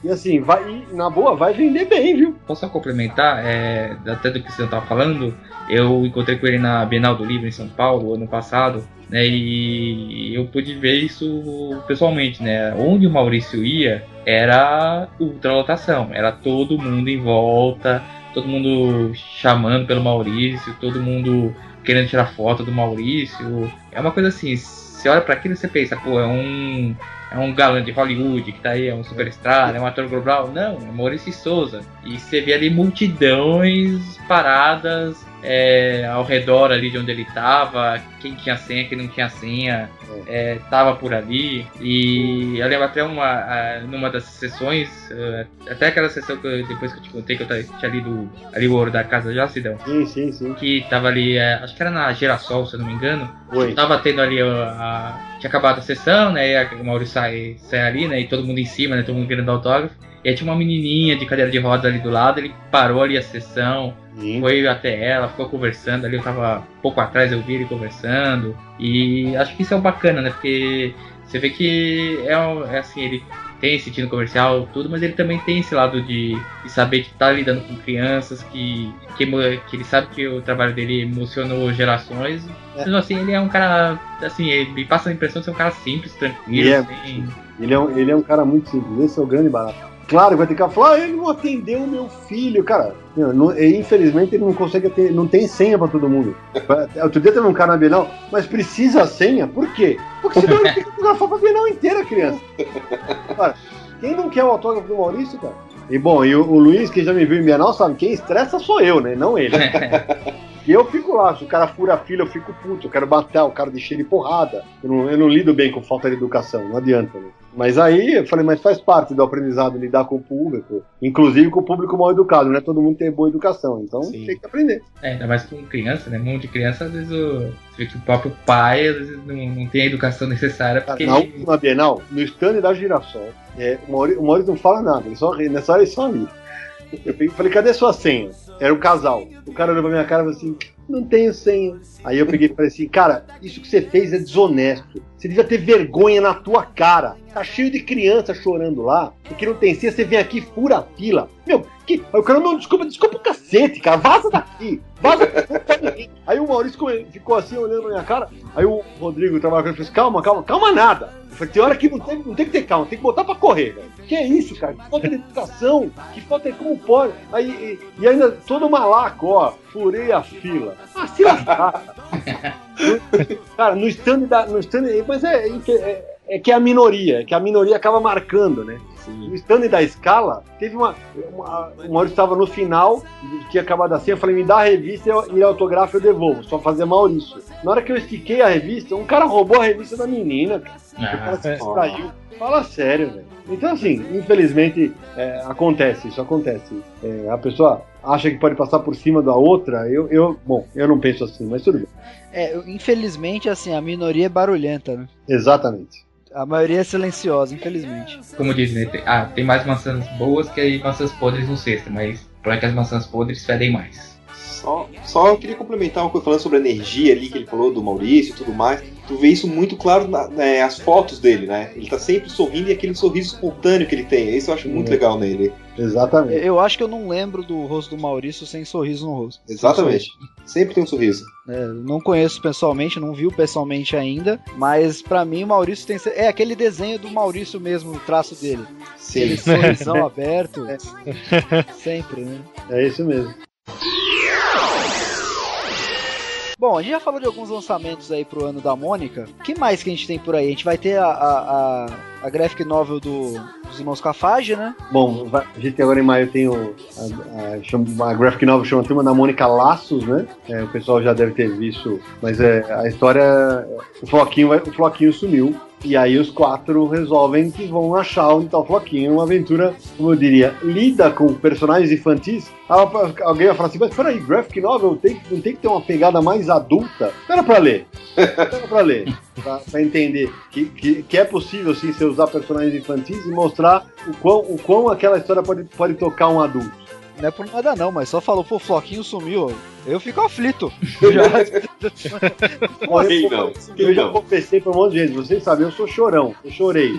E assim, vai, e, na boa, vai vender bem, viu? Posso só complementar, é, até do que você estava falando, eu encontrei com ele na Bienal do Livro em São Paulo, ano passado, né, e eu pude ver isso pessoalmente, né, onde o Maurício ia era ultralotação, era todo mundo em volta, todo mundo chamando pelo Maurício, todo mundo querendo tirar foto do Maurício, é uma coisa assim, você olha para aquilo e você pensa, pô, é um é um galã de Hollywood que tá aí, é um superstar, é um ator global. Não, é Maurício Souza. E você vê ali multidões paradas é, ao redor ali de onde ele tava, quem tinha senha, quem não tinha senha, é, tava por ali. E eu lembro até uma, a- numa das sessões, eh, até aquela sessão que eu- depois que eu te contei que eu tinha lido ali o Ouro da Casa já, Sidão. Sim, sim, sim. Que tava ali, é, acho que era na Girassol, se eu não me engano. Oi. Tava tendo ali a, a- Tinha acabado a sessão, né? E o Maurício sai, sai ali, né? E todo mundo em cima, né? Todo mundo querendo autógrafo. E aí tinha uma menininha de cadeira de rodas ali do lado, ele parou ali a sessão, foi até ela, ficou conversando ali, eu tava um pouco atrás, eu vi ele conversando. E acho que isso é um bacana, né? Porque você vê que é, é assim, ele tem esse sentido comercial, tudo, mas ele também tem esse lado de, de saber que tá lidando com crianças, que, que, que ele sabe que o trabalho dele emocionou gerações. Mas assim, ele é um cara, assim, ele me passa a impressão de ser um cara simples, tranquilo, Ele é, assim. ele, é um, ele é um cara muito simples, esse é o grande barato. Claro, vai ter que falar, ah, ele não atendeu o meu filho, cara. Não, não- infelizmente ele não consegue ter, não tem senha pra todo mundo. Outro dia teve um cara na Bienal, mas precisa a senha? Por quê? Porque senão ele tem que fotografar pra Bienal inteira, criança. Cara, quem não quer o autógrafo do Maurício, cara? E bom, e o, o Luiz, que já me viu em Bienal, sabe, quem estressa sou eu, né? Não ele. E eu fico lá, se o cara fura a fila, eu fico puto, eu quero bater, o cara deixa ele porrada. Eu não, eu não lido bem com falta de educação, não adianta, né? Mas aí eu falei, mas faz parte do aprendizado lidar com o público, inclusive com o público mal educado, não é todo mundo tem boa educação, então tem que aprender. É, ainda mais com criança, né? Um monte de criança, às vezes o, você vê que o próprio pai às vezes não, não tem a educação necessária porque Na última Bienal, no stand da Girassol, é, o, Maurício, o Maurício não fala nada, ele só ri, nessa hora ele só ri. Eu falei, cadê sua senha? Era um casal. O cara olhou pra minha cara e falou assim, não tenho senha. Aí eu peguei e falei assim, cara, isso que você fez é desonesto. Você devia ter vergonha na tua cara. Tá cheio de criança chorando lá, porque não tem senha, você vem aqui, fura a fila. Meu, que. Aí o cara, não, desculpa, desculpa o cacete, cara, vaza daqui. Vaza daqui. Aí o Maurício ficou assim, olhando pra minha cara. Aí o Rodrigo ele e falou assim, calma, calma, calma nada. Falei, tem hora que não tem, não tem que ter calma, tem que botar pra correr, velho. Que é isso, cara? Que falta de educação, que falta de como pode. Aí, e, e ainda todo malaco, ó, furei a fila. Ah, se lascar. cara, no stand da. No stand, mas é, é, é que é a minoria, é que a minoria acaba marcando, né? No stand da escala, teve uma. uma o Maurício estava no final, tinha acabado assim, eu falei, me dá a revista e ele autografa eu devolvo, só fazer Maurício. Na hora que eu estiquei a revista, um cara roubou a revista da menina, cara. O cara se distraiu. Fala sério, velho. Então, assim, infelizmente, é, acontece, isso acontece. É, a pessoa acha que pode passar por cima da outra, eu, eu, bom, eu não penso assim, mas tudo bem. É, infelizmente, assim, a minoria é barulhenta, né? Exatamente. A maioria é silenciosa, infelizmente. Como diz, né? Tem, ah, tem mais maçãs boas que maçãs podres no cesto, mas é que as maçãs podres fedem mais. Só, só eu queria complementar uma coisa falando sobre a energia ali que ele falou do Maurício e tudo mais. Tu vê isso muito claro nas as fotos dele, né? Ele tá sempre sorrindo e aquele sorriso espontâneo que ele tem. Isso eu acho muito É. legal nele. Exatamente. Eu acho que eu não lembro do rosto do Maurício sem sorriso no rosto. Exatamente. Sempre tem um sorriso. É, não conheço pessoalmente, não viu pessoalmente ainda, mas pra mim o Maurício tem. É aquele desenho do Maurício mesmo, o traço dele. Sim. Aquele sorrisão aberto. Sempre, né? É isso mesmo. Bom, a gente já falou de alguns lançamentos aí pro ano da Mônica. Que mais que a gente tem por aí? A gente vai ter a, a, a, a graphic novel do, dos irmãos Cafage, né? Bom, a gente agora em maio tem o, a, a, a graphic novel chama Turma da Mônica Laços, né? É, o pessoal já deve ter visto, mas é, a história, o Floquinho, vai- o Floquinho sumiu. E aí os quatro resolvem que vão achar o Floquinho. Uma aventura, como eu diria, lida com personagens infantis. Alguém vai falar assim, mas peraí, graphic novel tem, não tem que ter uma pegada mais adulta? Espera pra ler. Espera pra ler. Pra, pra entender que, que, que é possível sim você usar personagens infantis e mostrar o quão, o quão aquela história pode, pode tocar um adulto. Não é por nada não, mas só falou, pô, Floquinho sumiu. Eu fico aflito. Eu já... Quem não? Eu já confessei pra um monte de gente, vocês sabem, eu sou chorão, eu chorei.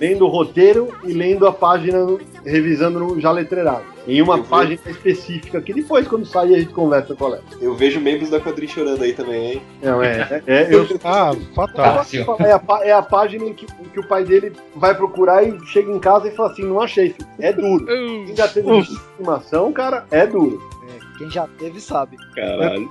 Lendo o roteiro e lendo a página, revisando no já letreirado. Em uma Eu vi. página específica, que depois, quando sair, a gente conversa qual é. Eu vejo membros da quadrilha chorando aí também, hein? Não, é, é, é, eu, Ah, fatal. é, a, é a página em que, em que o pai dele vai procurar e chega em casa e fala assim: não achei, filho. É duro. Já teve estimação, cara, é duro. É, quem já teve sabe. Caralho.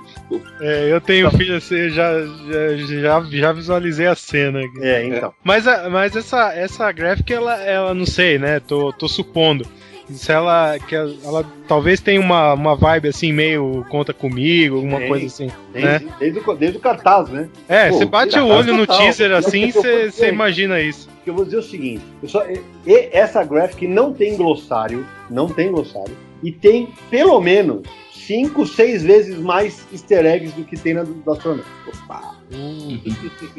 É, eu tenho filho assim, eu já, já, já, já visualizei a cena. aqui. É, então. Mas, a- mas essa, essa graphic, ela, ela não sei, né? Tô, tô supondo. Se ela, que ela, ela talvez tenha uma, uma vibe assim, meio conta comigo, alguma Tem, coisa assim. Tem, né? sim, desde, o, desde o cartaz, né? É, Pô, você bate o olho no total. teaser assim, você imagina isso. eu vou dizer o seguinte: eu só- essa graphic não tem glossário, não tem glossário, e tem pelo menos 5, 6 vezes mais easter eggs do que tem na do, astronauta.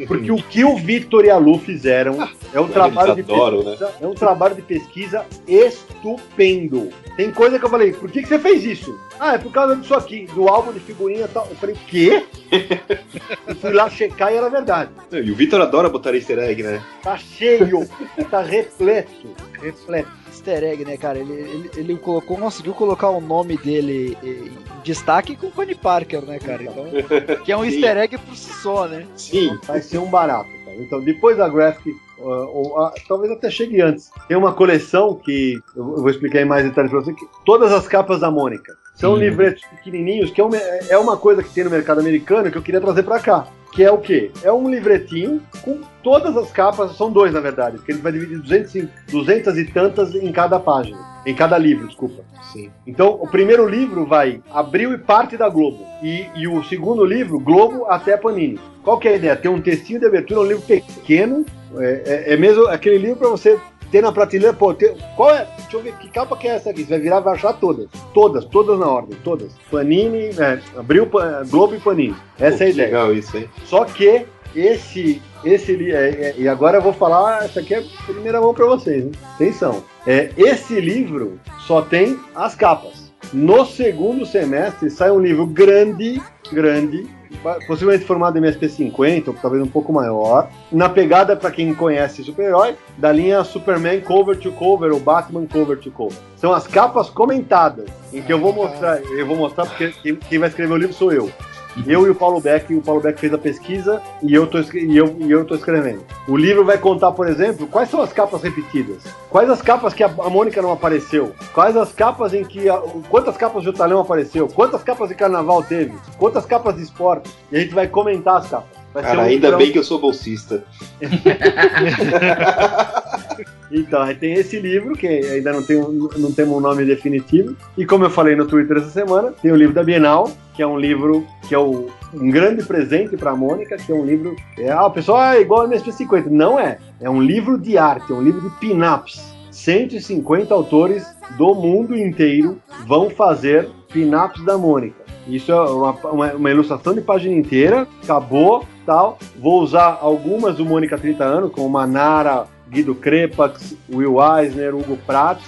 Porque o que o Victor e a Lu fizeram é um trabalho de adoram, pesquisa, é um trabalho de pesquisa estupendo. Tem coisa que eu falei, por que, que você fez isso? Ah, é por causa disso aqui, do álbum de figurinha e tal. Eu falei, quê? eu fui lá checar e era verdade. E o Vitor adora botar easter egg, né? Tá cheio, tá repleto, repleto. Easter egg, né, cara? Ele, ele, ele colocou, conseguiu colocar o nome dele eh, em destaque com o Connie Parker, né, cara? Então, que é um easter egg por si só, né? Sim. Vai ser um barato, cara. Então, depois da graphic, uh, ou, ah, talvez até chegue antes, tem uma coleção que eu vou- explicar em mais detalhes pra você, que todas as capas da Mônica. São Sim. livretos pequenininhos, que é uma, é uma coisa que tem no mercado americano que eu queria trazer pra cá. Que é o quê? É um livretinho com todas as capas, são dois na verdade, porque ele vai dividir 200, e- 200 e tantas em cada página, em cada livro, desculpa. Sim. Então, o primeiro livro vai Abril e parte da Globo. E, e o segundo livro, Globo até Panini. Qual que é a ideia? Tem um textinho de abertura, um livro pequeno. É, é- é mesmo aquele livro para você ter na prateleira. Pô, ter- qual é? Deixa eu ver que capa que é essa aqui. Você vai virar e vai achar todas. Todas, todas na ordem, todas. Panini, é, Abril, Pa- Globo e Panini. Essa Pô, é a ideia. Legal isso, hein? Só que esse, esse é, é, e agora eu vou falar, essa aqui é primeira mão pra vocês, hein? Atenção. É, esse livro só tem as capas. No segundo semestre sai um livro grande, grande, possivelmente formado em MSP50, ou talvez um pouco maior, na pegada para quem conhece super-herói, da linha Superman cover to cover ou Batman cover to cover. São as capas comentadas, em que eu vou mostrar, eu vou mostrar porque quem vai escrever o livro sou eu. Eu e o Paulo Beck, o Paulo Beck fez a pesquisa e eu, tô, e, eu, e eu tô escrevendo. O livro vai contar, por exemplo, quais são as capas repetidas, quais as capas que a, a Mônica não apareceu, quais as capas em que. a- quantas capas de Otalhão apareceu, quantas capas de carnaval teve, quantas capas de esporte. E a gente vai comentar as capas. Vai Cara, um ainda livrão. bem que eu sou bolsista. Então, aí tem esse livro, que ainda não tem, não temos um nome definitivo. E como eu falei no Twitter essa semana, tem o livro da Bienal, que é um livro que é o- um grande presente para a Mônica, que é um livro. É, ah, o pessoal ah, é igual ao MSP50. Não é. É um livro de arte, é um livro de pin-ups. 150 autores do mundo inteiro vão fazer pin-ups da Mônica. Isso é uma, uma, uma ilustração de página inteira, acabou, tal. Vou usar algumas do Mônica 30 anos, como Manara, Guido Crepax, Will Eisner, Hugo Pratt,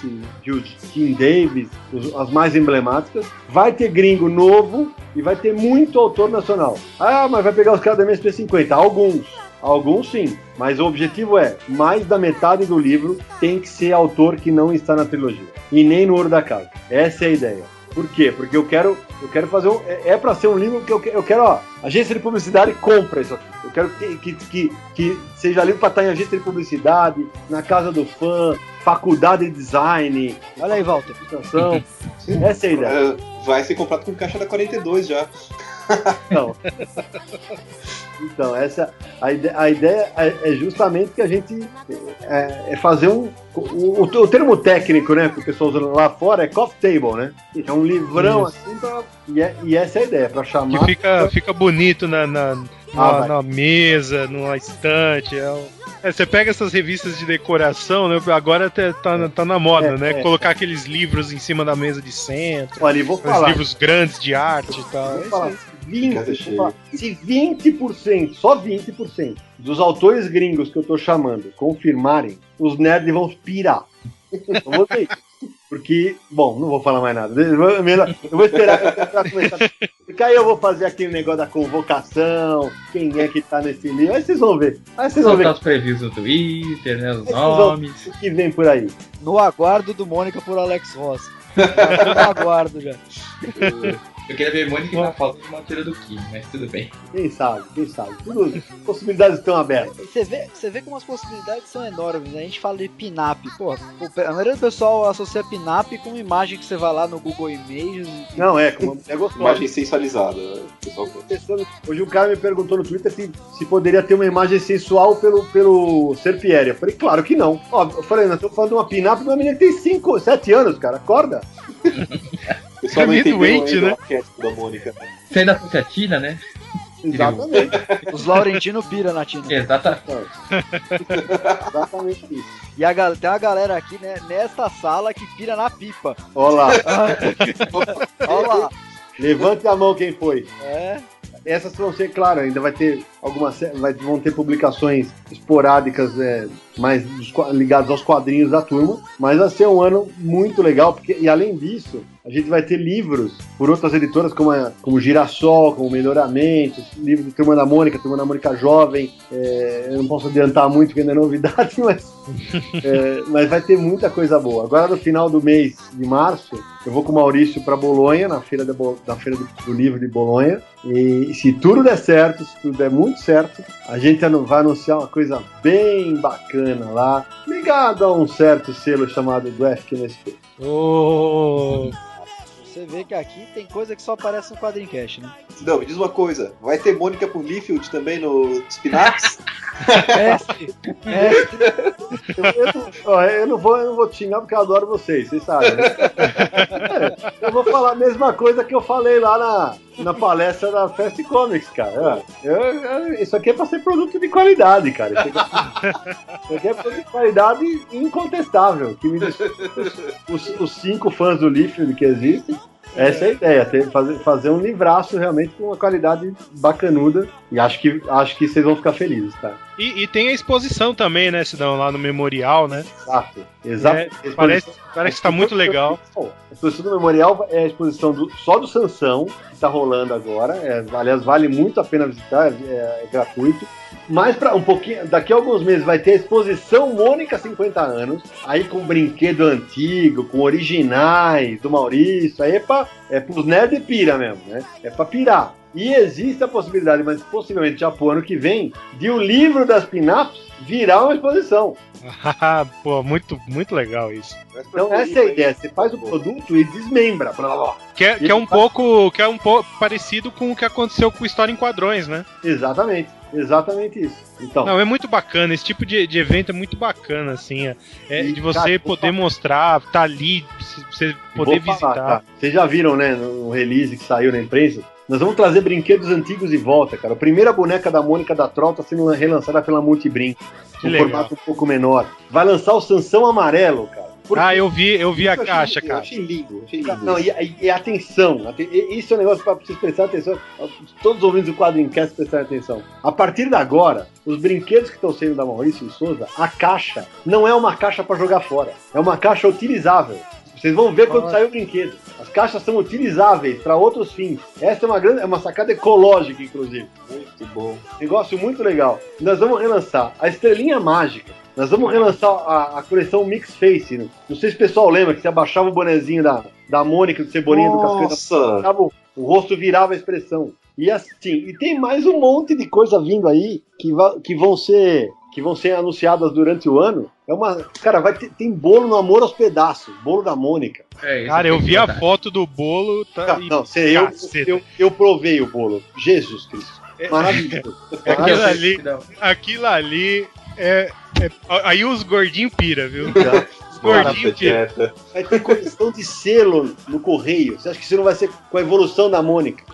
Tim Davis, as mais emblemáticas. Vai ter gringo novo e vai ter muito autor nacional. Ah, mas vai pegar os caras da MSP50. Alguns. Alguns sim, mas o objetivo é mais da metade do livro tem que ser autor que não está na trilogia e nem no Ouro da Casa. Essa é a ideia. Por quê? Porque eu quero, eu quero fazer um. É, é para ser um livro que eu, eu quero, ó. Agência de publicidade compra isso aqui. Eu quero que, que, que, que seja livro para estar em agência de publicidade, na casa do fã, faculdade de design. Olha aí, Walter. Essa é a ideia. É, vai ser comprado com caixa da 42 já. Então, então essa a, ide- a ideia é, é justamente que a gente é, é fazer um o, o- termo técnico, né, que o pessoal usa lá fora é coffee table, né? É um livrão Isso. assim pra, e, é- e essa é a ideia para chamar Que fica, fica bonito na, na, Ah, na mesa, numa estante. É, um- é, você pega essas revistas de decoração, né? Agora tá, tá, na- tá na moda, É, né? é. Colocar aqueles livros em cima da mesa de centro. Olha, vou Os falar. livros grandes de arte e tal. Vou É falar, 20, vou falar, se 20%, só 20% dos autores gringos que eu tô chamando confirmarem, os nerds vão pirar. Eu vou ter isso. Porque, bom, não vou falar mais nada. Eu vou, melhor- eu vou esperar contrato começar. Porque aí eu vou fazer aquele negócio da convocação, quem é que tá nesse livro. Aí vocês vão ver. Aí vocês vão ver os previews no Twitter, né? Os nomes. o que vem por aí. No aguardo do Mônica por Alex Ross. No aguardo já. Eu queria ver Mônica na falta de Monteiro do Kim, mas tudo bem. Quem sabe, quem sabe. Tudo, possibilidades estão abertas. Você vê, você vê como as possibilidades são enormes, né? A gente fala de pin-up. Pô, a maioria do pessoal associa pin-up com uma imagem que você vai lá no Google Images. e- Não, é, como é gostoso. Imagem sensualizada. né? O pessoal Pensando- Hoje um cara me perguntou no Twitter se, se poderia ter uma imagem sensual pelo, pelo Serpieri. Eu falei, claro que não. Ó, eu falei, nós estamos falando de uma pin-up de uma menina que tem 5, 7 anos, cara. Acorda. O pessoal É não meio entendeu doente, né? da Mônica. Você ainda fosse a Tina, né? Exatamente. Os Laurentino pira na Tina. Exatamente. Exatamente isso. E a, tem uma galera aqui, né, nesta sala que pira na pipa. Olha lá. Olha lá. Levante a mão quem foi. É. Essas vão ser, claro, ainda vai ter algumas. Vai, vão ter publicações esporádicas é, mais ligadas aos quadrinhos da turma, mas vai ser um ano muito legal, porque, e além disso, a gente vai ter livros por outras editoras como, a, como Girassol, como Melhoramentos, livro do Turma da Mônica, Turma da Mônica Jovem. é, eu não posso adiantar muito, porque ainda é novidade, mas, é, mas vai ter muita coisa boa. Agora, no final do mês de março, eu vou com o Maurício para Bolonha, na feira, Bo- na feira do, livro de Bolonha. E se tudo der certo, se tudo der muito certo, a gente vai anunciar uma coisa bem bacana lá, ligado a um certo selo chamado do FQNSP. Ô, Você vê que aqui tem coisa que só aparece no Quadrincast, né? Não, me diz uma coisa. Vai ter Mônica por Liefeld também no Spinax? Mestre, mestre. Eu, eu não- ó, eu não vou, eu não vou te xingar porque eu adoro vocês, vocês sabem. né? É, eu vou falar a mesma coisa que eu falei lá na, na palestra da Fast Comics, cara. Eu- eu- isso aqui é pra ser produto de qualidade, cara. Isso aqui, isso aqui é produto de qualidade incontestável. Que me os, os cinco fãs do Liefeld que existem. Essa é a ideia, ter- fazer, fazer um livraço realmente com uma qualidade bacanuda. E acho que, acho que vocês vão ficar felizes, cara. E, e tem a exposição também, né, Sidão, lá no memorial, né? Exato. Exato. É, parece, parece que tá muito legal. A exposição do memorial é a exposição do- só do Sansão, que está rolando agora. É, aliás, vale muito a pena visitar, é, é gratuito. Mas para um pouquinho, daqui a alguns meses vai ter a exposição Mônica 50 anos, aí com brinquedo antigo, com originais do Maurício, aí é para é pros nerd e pira mesmo, né? É para pirar. E existe a possibilidade, mas possivelmente já pro ano que vem, de o livro das pin-ups virar uma exposição. Pô, muito, muito legal isso. Então essa é a ideia, você faz o produto e desmembra. Blá, blá, blá. Que é, que é um pouco, que é um pouco parecido com o que aconteceu com História em Quadrões, né? Exatamente, exatamente isso. Então, Não, é muito bacana. Esse tipo de, de evento é muito bacana, assim. É, é de você cara, poder mostrar, tá ali, você poder falar, visitar. tá? Vocês já viram, né, no release que saiu na imprensa? Nós vamos trazer brinquedos antigos de volta, cara. A primeira boneca da Mônica da Troll tá sendo relançada pela Multibrin. Um legal. formato um pouco menor. Vai lançar o Sansão Amarelo, cara. Por Ah, eu vi, eu vi a eu achei- caixa, eu cara. achei lindo, achei lindo. Não, e, e- atenção, aten- isso é um negócio para vocês prestarem atenção, todos os ouvintes do Quadrincast prestarem atenção. A partir de agora, os brinquedos que estão saindo da Maurício e Souza, a caixa não é uma caixa para jogar fora, é uma caixa utilizável. Vocês vão ver quando sair o brinquedo. As caixas são utilizáveis para outros fins. Essa é uma grande, é uma sacada ecológica, inclusive. Muito bom. Negócio muito legal. Nós vamos relançar a Estrelinha Mágica. Nós vamos relançar a, a coleção Mix Face. né? Não sei se o pessoal lembra que você abaixava o bonezinho da, da Mônica, do Cebolinha do. Nossa! Ficava o- O rosto virava a expressão. E assim, e tem mais um monte de coisa vindo aí que, va- que vão ser que vão ser anunciadas durante o ano. É uma, cara, vai ter, tem bolo no Amor aos Pedaços, bolo da Mônica. É, isso Cara, eu vi a botar. foto do bolo. Tá, Não, e- não, sei, eu, eu, eu provei o bolo. Jesus Cristo. Maravilhoso. É aquilo Maravilhoso. ali, aquilo ali é, é- Aí os gordinhos pira, viu? Os gordinhos pira. Vai ter condição de selo no correio. Você acha que isso não vai ser com a evolução da Mônica?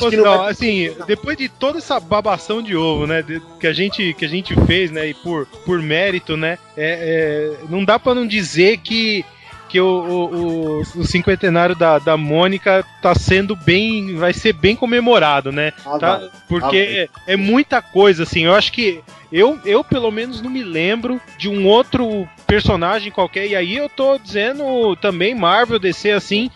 Pô, não não, vai- assim, depois de toda essa babação de ovo, né, de- que a gente que a gente fez, né, e por, por mérito, né, é, é, não dá pra não dizer que que o, o, o- o cinquentenário da, da Mônica tá sendo bem, vai ser bem comemorado, né? Ah, tá? vai. Porque é, é muita coisa, assim. Eu acho que eu, eu pelo menos não me lembro de um outro personagem qualquer. E aí eu tô dizendo também Marvel DC assim,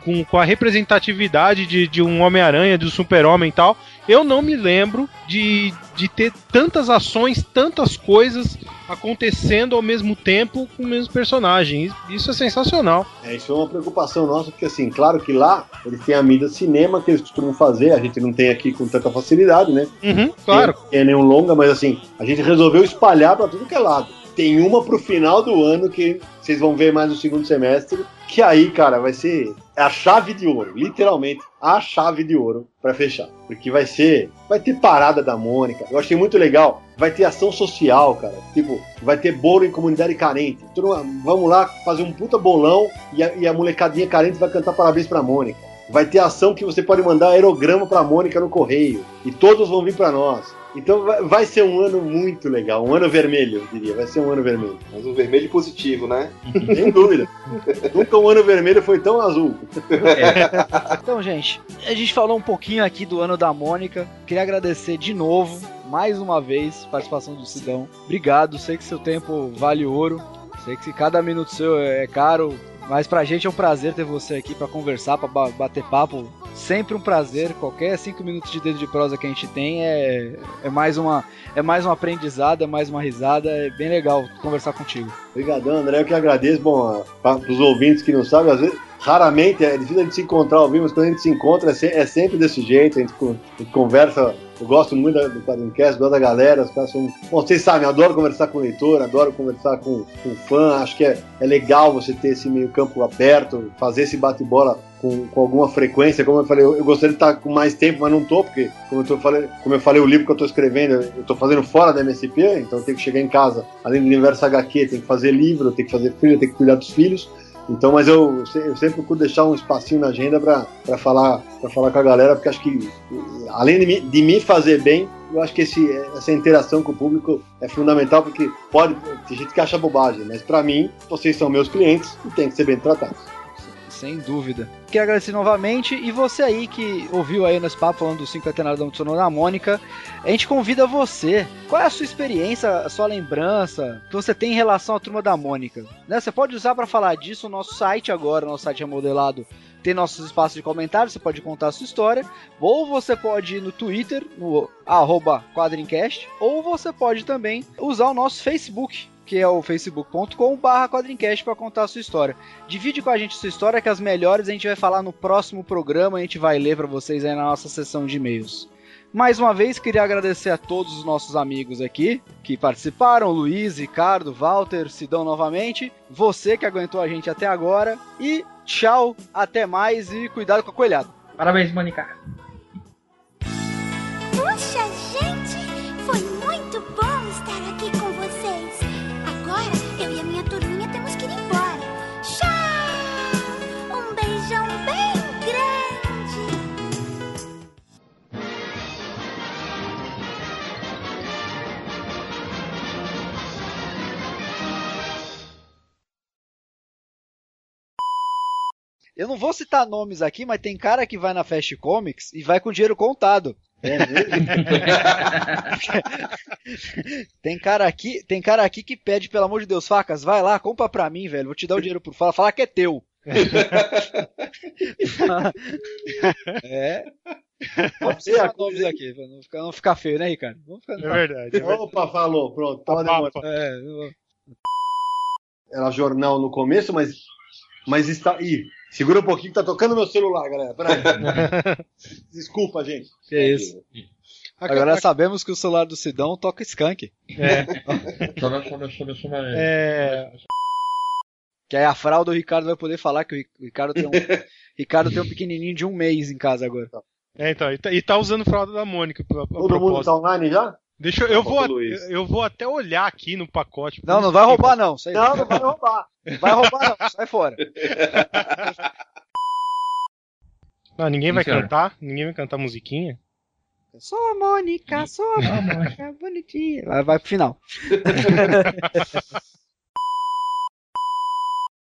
com, com a representatividade de, de um Homem-Aranha, de um Super-Homem e tal. Eu não me lembro de, de ter tantas ações, tantas coisas acontecendo ao mesmo tempo com o mesmo personagem. Isso é sensacional. É, isso é uma preocupação nossa, porque assim, claro que lá eles têm a mídia cinema que eles costumam fazer, a gente não tem aqui com tanta facilidade, né? Uhum, claro. Que é nenhum longa, mas assim, a gente resolveu espalhar pra tudo que é lado. Tem uma pro final do ano que vocês vão ver mais no segundo semestre, que aí, cara, vai ser a chave de ouro, literalmente a chave de ouro pra fechar. Porque vai ser, vai ter parada da Mônica. Eu achei muito legal. Vai ter ação social, cara. Tipo, vai ter bolo em comunidade carente. Vamos lá fazer um puta bolão e a, e a molecadinha carente vai cantar parabéns pra Mônica. Vai ter ação que você pode mandar aerograma pra Mônica no correio. E todos vão vir pra nós. Então vai, ser um ano muito legal. Um ano vermelho, eu diria. Vai ser um ano vermelho. Mas um vermelho positivo, né? Sem dúvida. Nunca um ano vermelho foi tão azul. Então, gente, a gente falou um pouquinho aqui do ano da Mônica. Queria agradecer de novo, mais uma vez, a participação do Sidão. Obrigado, sei que seu tempo vale ouro. Sei que cada minuto seu é caro, mas pra gente é um prazer ter você aqui pra conversar, pra ba- bater papo. Sempre um prazer. Qualquer cinco minutos de dedo de prosa que a gente tem é, é mais uma é mais um aprendizado, é mais uma risada. É bem legal conversar contigo. Obrigadão, André. Eu que agradeço. Bom, para os ouvintes que não sabem, às vezes, raramente é difícil a gente se encontrar ao vivo, mas quando a gente se encontra é, é sempre desse jeito. A gente conversa. Eu gosto muito do Quadrincast, gosto da galera. Os caras são. Bom, vocês sabem, adoro conversar com o leitor, adoro conversar com, com fã. Acho que é, é legal você ter esse meio campo aberto, fazer esse bate-bola com, com alguma frequência. Como eu falei, eu, eu gostaria de estar com mais tempo, mas não tô, porque, como eu, tô, falei, como eu falei, o livro que eu tô escrevendo, eu tô fazendo fora da MSP, então eu tenho que chegar em casa, além do universo HQ, tem que fazer livro, tem que fazer filho, tem que cuidar dos filhos. Então, mas eu, eu sempre procuro deixar um espacinho na agenda para falar falar com a galera, porque acho que além de me, de me fazer bem, eu acho que esse, essa interação com o público é fundamental, porque pode tem gente que acha bobagem, mas para mim vocês são meus clientes e tem que ser bem tratados. Sem dúvida. Quero agradecer novamente e você aí que ouviu aí nesse papo falando do cinquentenário da Sonora da Mônica, a gente convida você. Qual é a sua experiência, a sua lembrança que você tem em relação à turma da Mônica? Né? Você pode usar para falar disso o nosso site agora, nosso site remodelado tem nossos espaços de comentários, você pode contar a sua história, ou você pode ir no Twitter, no arroba quadrincast, ou você pode também usar o nosso Facebook, que é o facebook.com barra quadrincast para contar a sua história. Divide com a gente a sua história, que as melhores a gente vai falar no próximo programa, a gente vai ler para vocês aí na nossa sessão de e-mails. Mais uma vez, queria agradecer a todos os nossos amigos aqui que participaram: Luiz, Ricardo, Walter, Sidão novamente. Você que aguentou a gente até agora. E tchau, até mais e cuidado com a coelhada. Parabéns, Mônica. Puxa, Eu não vou citar nomes aqui, mas tem cara que vai na Fast Comics e vai com dinheiro contado. tem cara aqui, tem cara aqui que pede, pelo amor de Deus, facas, vai lá, compra pra mim, velho. Vou te dar o dinheiro por fala, fala que é teu. é. Vamos citar nomes aqui, pra não ficar, não ficar feio, né, Ricardo? Vamos ficar- É verdade. é verdade. Opa, falou, pronto. Tava demorando. É, eu- Era jornal no começo, mas. Mas está. Ih, segura um pouquinho que tá tocando meu celular, galera. Peraí. Desculpa, gente. que é isso. Agora sabemos que o celular do Sidão toca skunk. É, é, Que aí a fralda do Ricardo vai poder falar que o Ri- o Ricardo tem um, Ricardo tem um pequenininho de um mês em casa agora. é, então, e tá, e tá usando fralda da Mônica. A, a Todo mundo propósito. tá online já? Deixa eu, eu vou, eu, eu vou até olhar aqui no pacote. Não, não vai roubar não. Aí. Não, não vai roubar. Vai roubar não, sai fora. Não, ninguém vai cantar, ninguém vai cantar musiquinha. Sou a Mônica, sou a Mônica, bonitinha. Vai, vai pro final.